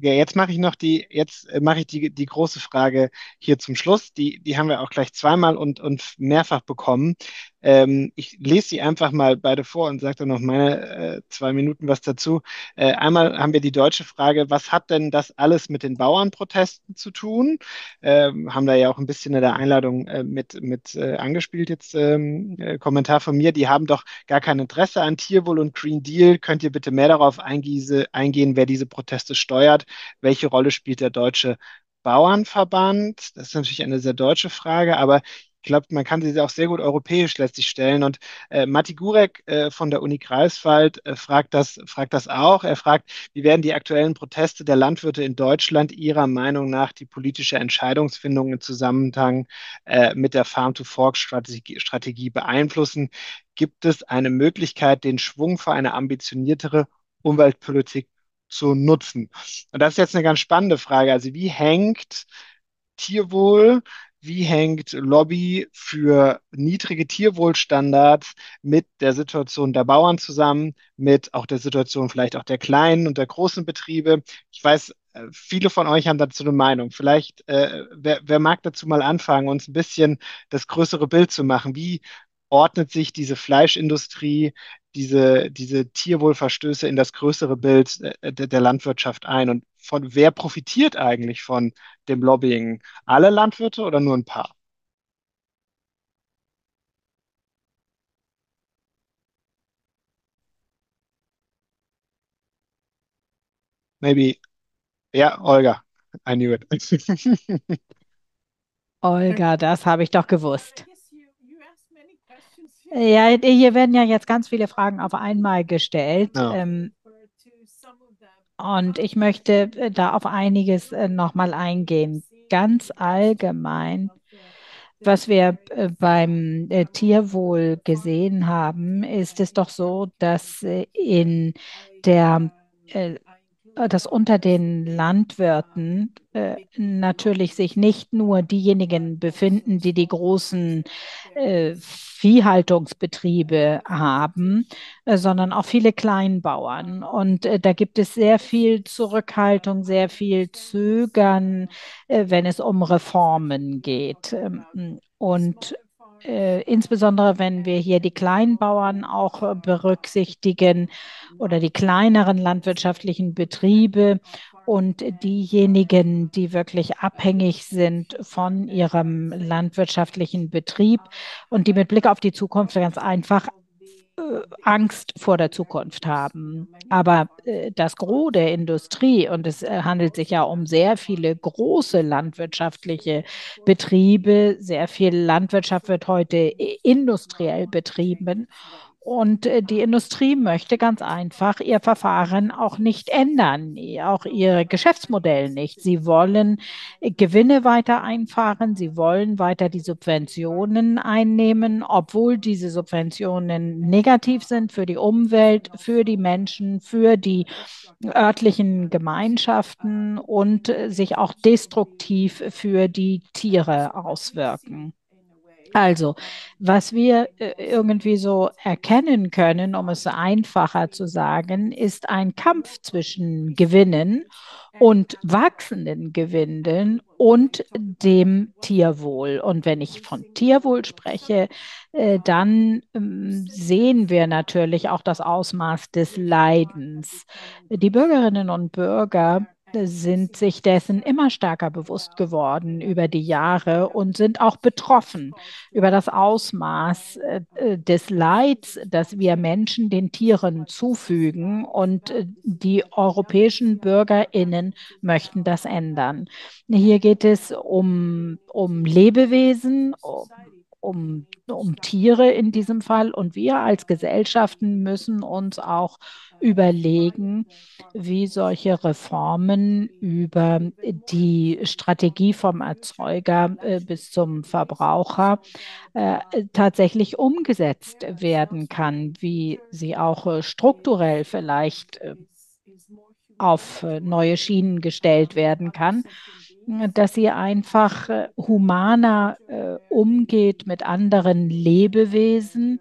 Ja, jetzt mache ich noch die, jetzt äh, mache ich die, die große Frage hier zum Schluss. Die, die haben wir auch gleich zweimal und, und mehrfach bekommen. Ähm, ich lese sie einfach mal beide vor und sage dann noch meine äh, zwei Minuten was dazu. Äh, einmal haben wir die deutsche Frage, was hat denn das alles mit den Bauernprotesten zu tun? Ähm, haben da ja auch ein bisschen in der Einladung äh, mit, mit äh, angespielt jetzt ähm, äh, Kommentar von mir. Die haben doch gar kein Interesse an Tierwohl und Green Deal. Könnt ihr bitte mehr darauf eingiese, eingehen, wer diese Proteste steuert? Welche Rolle spielt der Deutsche Bauernverband? Das ist natürlich eine sehr deutsche Frage, aber glaube, man kann sie auch sehr gut europäisch letztlich stellen. Und äh, Matti Gurek äh, von der Uni Greifswald äh, fragt das, fragt das auch. Er fragt, wie werden die aktuellen Proteste der Landwirte in Deutschland Ihrer Meinung nach die politische Entscheidungsfindung im Zusammenhang äh, mit der Farm-to-Fork-Strategie Strategie beeinflussen? Gibt es eine Möglichkeit, den Schwung für eine ambitioniertere Umweltpolitik zu nutzen? Und das ist jetzt eine ganz spannende Frage. Also wie hängt Tierwohl, wie hängt Lobby für niedrige Tierwohlstandards mit der Situation der Bauern zusammen, mit auch der Situation vielleicht auch der kleinen und der großen Betriebe? Ich weiß, äh, viele von euch haben dazu eine Meinung. Vielleicht, äh, wer, wer mag dazu mal anfangen, uns ein bisschen das größere Bild zu machen? Wie ordnet sich diese Fleischindustrie, diese, diese Tierwohlverstöße in das größere Bild äh, der, der Landwirtschaft ein? Und von wer profitiert eigentlich von dem Lobbying? Alle Landwirte oder nur ein paar? Maybe, ja, Olga. I knew it. Olga, das habe ich doch gewusst. Ja, hier werden ja jetzt ganz viele Fragen auf einmal gestellt. Ja. Ähm, und ich möchte äh, da auf einiges äh, nochmal eingehen. Ganz allgemein, was wir äh, beim Tierwohl gesehen haben, ist es doch so, dass in der dass unter den Landwirten äh, natürlich sich nicht nur diejenigen befinden, die die großen äh, Viehhaltungsbetriebe haben, äh, sondern auch viele Kleinbauern. Und äh, da gibt es sehr viel Zurückhaltung, sehr viel Zögern, äh, wenn es um Reformen geht. Ähm, und äh, insbesondere wenn wir hier die Kleinbauern auch äh, berücksichtigen oder die kleineren landwirtschaftlichen Betriebe und diejenigen, die wirklich abhängig sind von ihrem landwirtschaftlichen Betrieb und die mit Blick auf die Zukunft ganz einfach Angst vor der Zukunft haben. Aber äh, das Gros der Industrie, und es äh, handelt sich ja um sehr viele große landwirtschaftliche Betriebe, sehr viel Landwirtschaft wird heute industriell betrieben. Und äh, die Industrie möchte ganz einfach ihr Verfahren auch nicht ändern, auch ihr Geschäftsmodell nicht. Sie wollen äh, Gewinne weiter einfahren, sie wollen weiter die Subventionen einnehmen, obwohl diese Subventionen negativ sind für die Umwelt, für die Menschen, für die örtlichen Gemeinschaften und äh, sich auch destruktiv für die Tiere auswirken. Also, was wir äh, irgendwie so erkennen können, um es einfacher zu sagen, ist ein Kampf zwischen Gewinnen und wachsenden Gewinnen und dem Tierwohl. Und wenn ich von Tierwohl spreche, äh, dann ähm, sehen wir natürlich auch das Ausmaß des Leidens. Die Bürgerinnen und Bürger sind sich dessen immer stärker bewusst geworden über die Jahre und sind auch betroffen über das Ausmaß äh, äh, des Leids, das wir Menschen den Tieren zufügen. Und äh, die europäischen Bürgerinnen möchten das ändern. Hier geht es um, um Lebewesen, um um, um Tiere in diesem Fall. Und wir als Gesellschaften müssen uns auch überlegen, wie solche Reformen über die Strategie vom Erzeuger äh, bis zum Verbraucher äh, tatsächlich umgesetzt werden kann, wie sie auch äh, strukturell vielleicht äh, auf neue Schienen gestellt werden kann, dass sie einfach humaner umgeht mit anderen Lebewesen,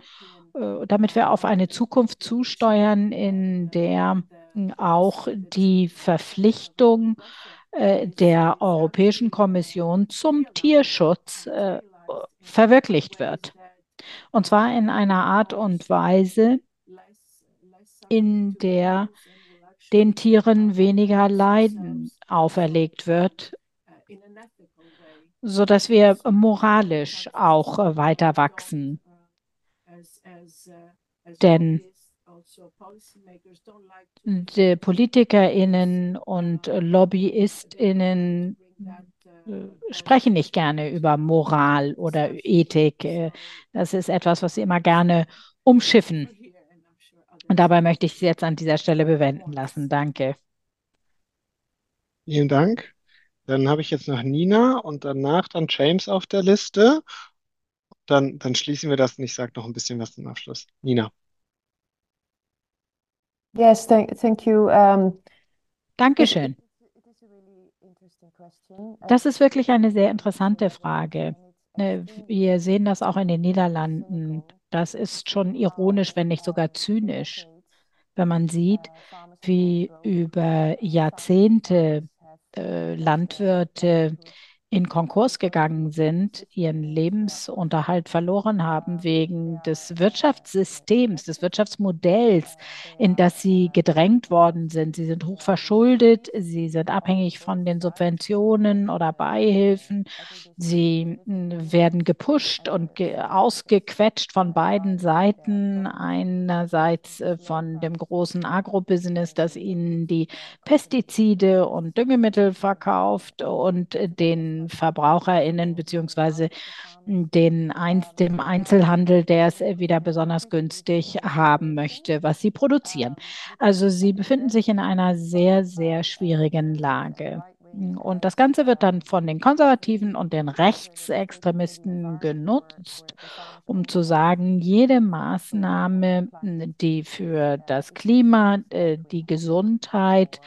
damit wir auf eine Zukunft zusteuern, in der auch die Verpflichtung der Europäischen Kommission zum Tierschutz verwirklicht wird. Und zwar in einer Art und Weise, in der den Tieren weniger Leiden auferlegt wird, sodass wir moralisch auch weiter wachsen. Denn die PolitikerInnen und LobbyistInnen sprechen nicht gerne über Moral oder Ethik. Das ist etwas, was sie immer gerne umschiffen. Und dabei möchte ich Sie jetzt an dieser Stelle bewenden lassen. Danke. Vielen Dank. Dann habe ich jetzt noch Nina und danach dann James auf der Liste. Dann, dann schließen wir das und ich sage noch ein bisschen was zum Abschluss. Nina. Yes, thank, thank you. Um, Dankeschön. Das ist wirklich eine sehr interessante Frage. Wir sehen das auch in den Niederlanden. Das ist schon ironisch, wenn nicht sogar zynisch, wenn man sieht, wie über Jahrzehnte äh, Landwirte in Konkurs gegangen sind, ihren Lebensunterhalt verloren haben wegen des Wirtschaftssystems, des Wirtschaftsmodells, in das sie gedrängt worden sind. Sie sind hoch verschuldet, sie sind abhängig von den Subventionen oder Beihilfen, sie hm, werden gepusht und ge ausgequetscht von beiden Seiten. Einerseits äh, von dem großen Agrobusiness, das ihnen die Pestizide und Düngemittel verkauft und den VerbraucherInnen beziehungsweise den, dem Einzelhandel, der es wieder besonders günstig haben möchte, was sie produzieren. Also sie befinden sich in einer sehr, sehr schwierigen Lage. Und das Ganze wird dann von den Konservativen und den Rechtsextremisten genutzt, um zu sagen, jede Maßnahme, die für das Klima, äh, die Gesundheit äh,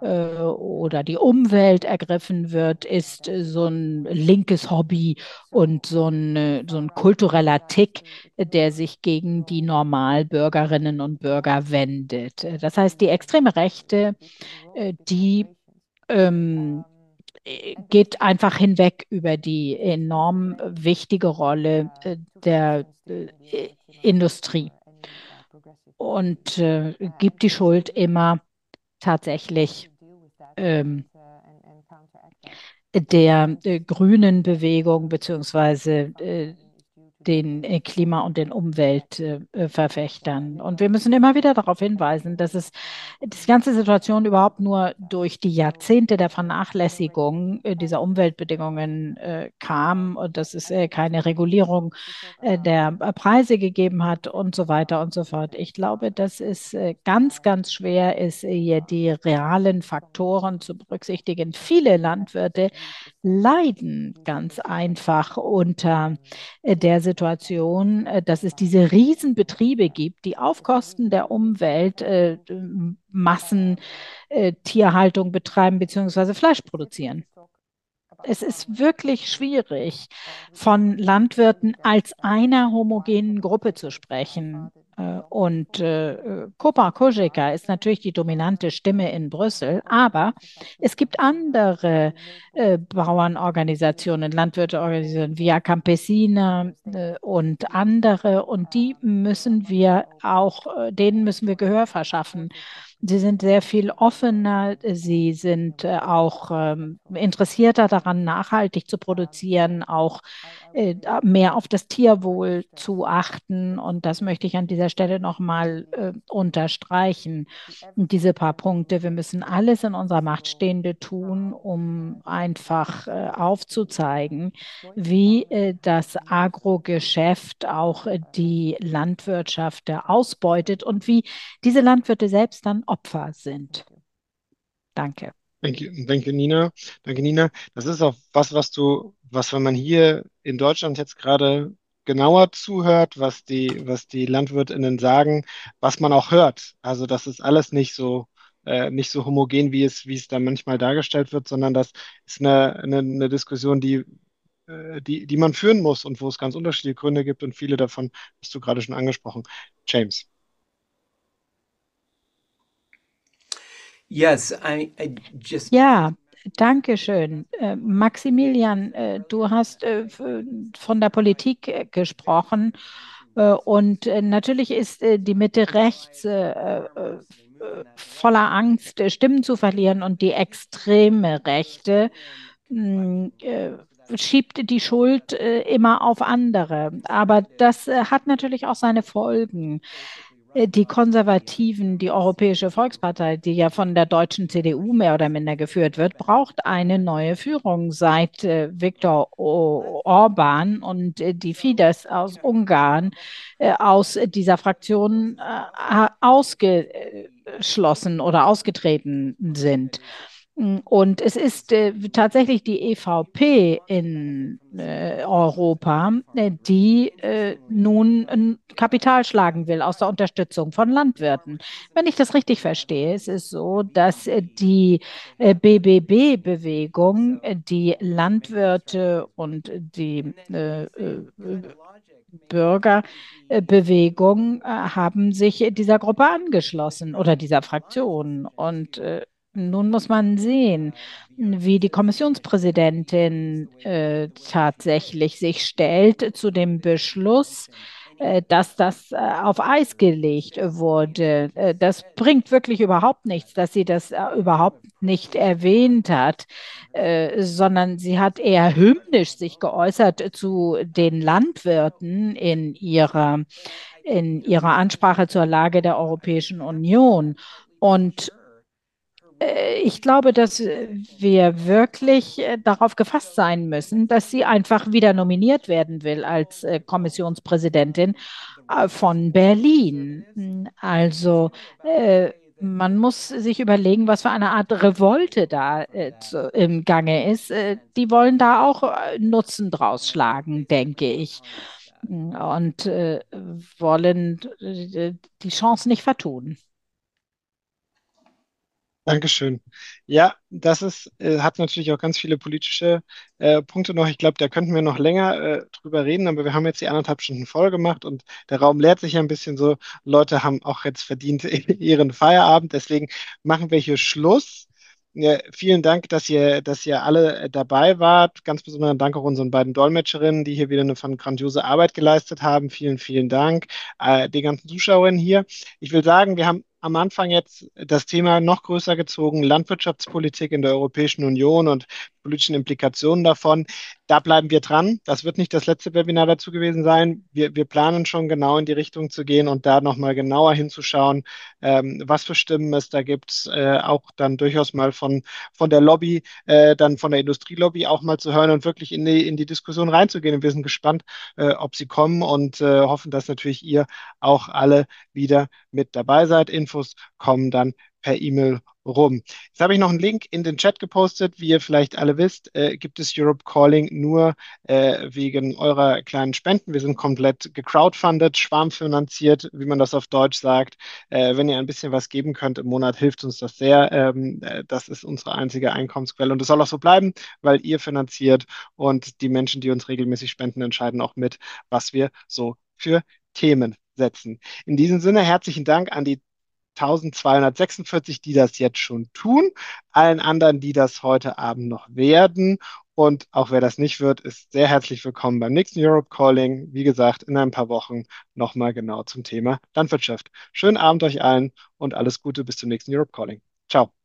oder die Umwelt ergriffen wird, ist so ein linkes Hobby und so ein, äh, so ein kultureller Tick, der sich gegen die Normalbürgerinnen und Bürger wendet. Das heißt, die extreme Rechte, die ähm, geht einfach hinweg über die enorm wichtige Rolle der äh, Industrie und äh, gibt die Schuld immer tatsächlich ähm, der äh, grünen Bewegung beziehungsweise äh, den äh, Klima- und den Umweltverfechtern. Und wir müssen immer wieder darauf hinweisen, dass es die ganze Situation überhaupt nur durch die Jahrzehnte der Vernachlässigung äh, dieser Umweltbedingungen äh, kam und dass es keine Regulierung der Preise gegeben hat und so weiter und so fort. Ich glaube, dass es ganz, ganz schwer ist, hier die realen Faktoren zu berücksichtigen. Viele Landwirte leiden ganz einfach unter der Situation, äh, dass es diese Riesenbetriebe gibt, die auf Kosten der Umwelt äh, Massentierhaltung äh, betreiben bzw. Fleisch produzieren. Es ist wirklich schwierig, von Landwirten als einer homogenen Gruppe zu sprechen. Äh, und äh, Kopa Kojeka ist natürlich die dominante Stimme in Brüssel, aber es gibt andere äh, Bauernorganisationen, Landwirteorganisationen, Via Campesina äh, und andere, und die müssen wir auch, denen müssen wir Gehör verschaffen. Sie sind sehr viel offener, sie sind auch ähm, interessierter daran, nachhaltig zu produzieren, auch äh, mehr auf das Tierwohl zu achten. Und das möchte ich an dieser Stelle nochmal äh, unterstreichen. Und diese paar Punkte, wir müssen alles in unserer Macht Stehende tun, um einfach äh, aufzuzeigen, wie äh, das Agrogeschäft auch äh, die Landwirtschaft ausbeutet und wie diese Landwirte selbst dann Opfer sind. Danke. Danke, danke, Nina. Danke, Nina. Das ist auch was, was du, was, wenn man hier in Deutschland jetzt gerade genauer zuhört, was die, was die LandwirtInnen sagen, was man auch hört. Also, das ist alles nicht so äh, nicht so homogen, wie es, wie es da manchmal dargestellt wird, sondern das ist eine, eine, eine Diskussion, die, äh, die, die man führen muss und wo es ganz unterschiedliche Gründe gibt und viele davon hast du gerade schon angesprochen. James. Yes, I, I just. Ja, danke schön. Äh, Maximilian, äh, du hast äh, von der Politik gesprochen. Und natürlich ist die Mitte rechts voller Angst, Stimmen zu verlieren und die extreme Rechte hm, schiebt die Schuld immer auf andere. Aber das hat natürlich auch seine Folgen. Äh, die Konservativen, die Europäische Volkspartei, die ja von der deutschen CDU mehr oder minder geführt wird, braucht eine neue Führung seit äh, Viktor Orban und äh, die Fidesz aus Ungarn äh, aus dieser Fraktion äh, ausgeschlossen oder ausgetreten sind. Und es ist äh, tatsächlich die EVP in äh, Europa, äh, die äh, nun Kapital schlagen will aus der Unterstützung von Landwirten. Wenn ich das richtig verstehe, ist es so, dass äh, die BBB-Bewegung, äh, die Landwirte und die Bürgerbewegung haben sich dieser Gruppe angeschlossen oder dieser Fraktion. Und nun muss man sehen, wie die Kommissionspräsidentin äh, tatsächlich sich stellt zu dem Beschluss, äh, dass das äh, auf Eis gelegt wurde. Äh, das bringt wirklich überhaupt nichts, dass sie das äh, überhaupt nicht erwähnt hat, äh, sondern sie hat eher hymnisch sich geäußert zu den Landwirten in ihrer in ihrer Ansprache zur Lage der Europäischen Union. Und ich glaube, dass wir wirklich äh, darauf gefasst sein müssen, dass sie einfach wieder nominiert werden will als äh, Kommissionspräsidentin von Berlin. Also man muss sich überlegen, was für eine Art Revolte da im Gange ist. die wollen da auch Nutzen draus schlagen, denke ich. Und wollen die Chance nicht vertun. Dankeschön. Ja, das ist, äh, hat natürlich auch ganz viele politische äh, Punkte noch. Ich glaube, da könnten wir noch länger äh, drüber reden, aber wir haben jetzt die anderthalb Stunden voll gemacht und der Raum leert sich ja ein bisschen so. Leute haben auch jetzt verdient ihren Feierabend, deswegen machen wir hier Schluss. Ja, vielen Dank, dass ihr, dass ihr alle äh, dabei wart. Ganz besonderen Dank auch unseren beiden Dolmetscherinnen, die hier wieder eine grandiose Arbeit geleistet haben. Vielen, vielen Dank. Äh, die ganzen Zuschauerinnen hier. Ich will sagen, wir haben am Anfang jetzt das Thema noch größer gezogen, Landwirtschaftspolitik in der Europäischen Union und politischen Implikationen davon. Da bleiben wir dran. Das wird nicht das letzte Webinar dazu gewesen sein. Wir, wir planen schon genau in die Richtung zu gehen und da nochmal genauer hinzuschauen, ähm, was für Stimmen es da gibt. Äh, auch dann durchaus mal von, von der Lobby, äh, dann von der Industrielobby auch mal zu hören und wirklich in die, in die Diskussion reinzugehen. Und wir sind gespannt, äh, ob sie kommen und äh, hoffen, dass natürlich ihr auch alle wieder mit dabei seid. Infos kommen dann per E-Mail rum. Jetzt habe ich noch einen Link in den Chat gepostet. Wie ihr vielleicht alle wisst, äh, gibt es Europe Calling nur äh, wegen eurer kleinen Spenden. Wir sind komplett gecrowdfundet, schwarmfinanziert, wie man das auf Deutsch sagt. Äh, wenn ihr ein bisschen was geben könnt im Monat, hilft uns das sehr. Ähm, äh, das ist unsere einzige Einkommensquelle und es soll auch so bleiben, weil ihr finanziert und die Menschen, die uns regelmäßig spenden, entscheiden auch mit, was wir so für Themen setzen. In diesem Sinne herzlichen Dank an die 1246, die das jetzt schon tun, allen anderen, die das heute Abend noch werden. Und auch wer das nicht wird, ist sehr herzlich willkommen beim nächsten Europe Calling. Wie gesagt, in ein paar Wochen nochmal genau zum Thema Landwirtschaft. Schönen Abend euch allen und alles Gute bis zum nächsten Europe Calling. Ciao.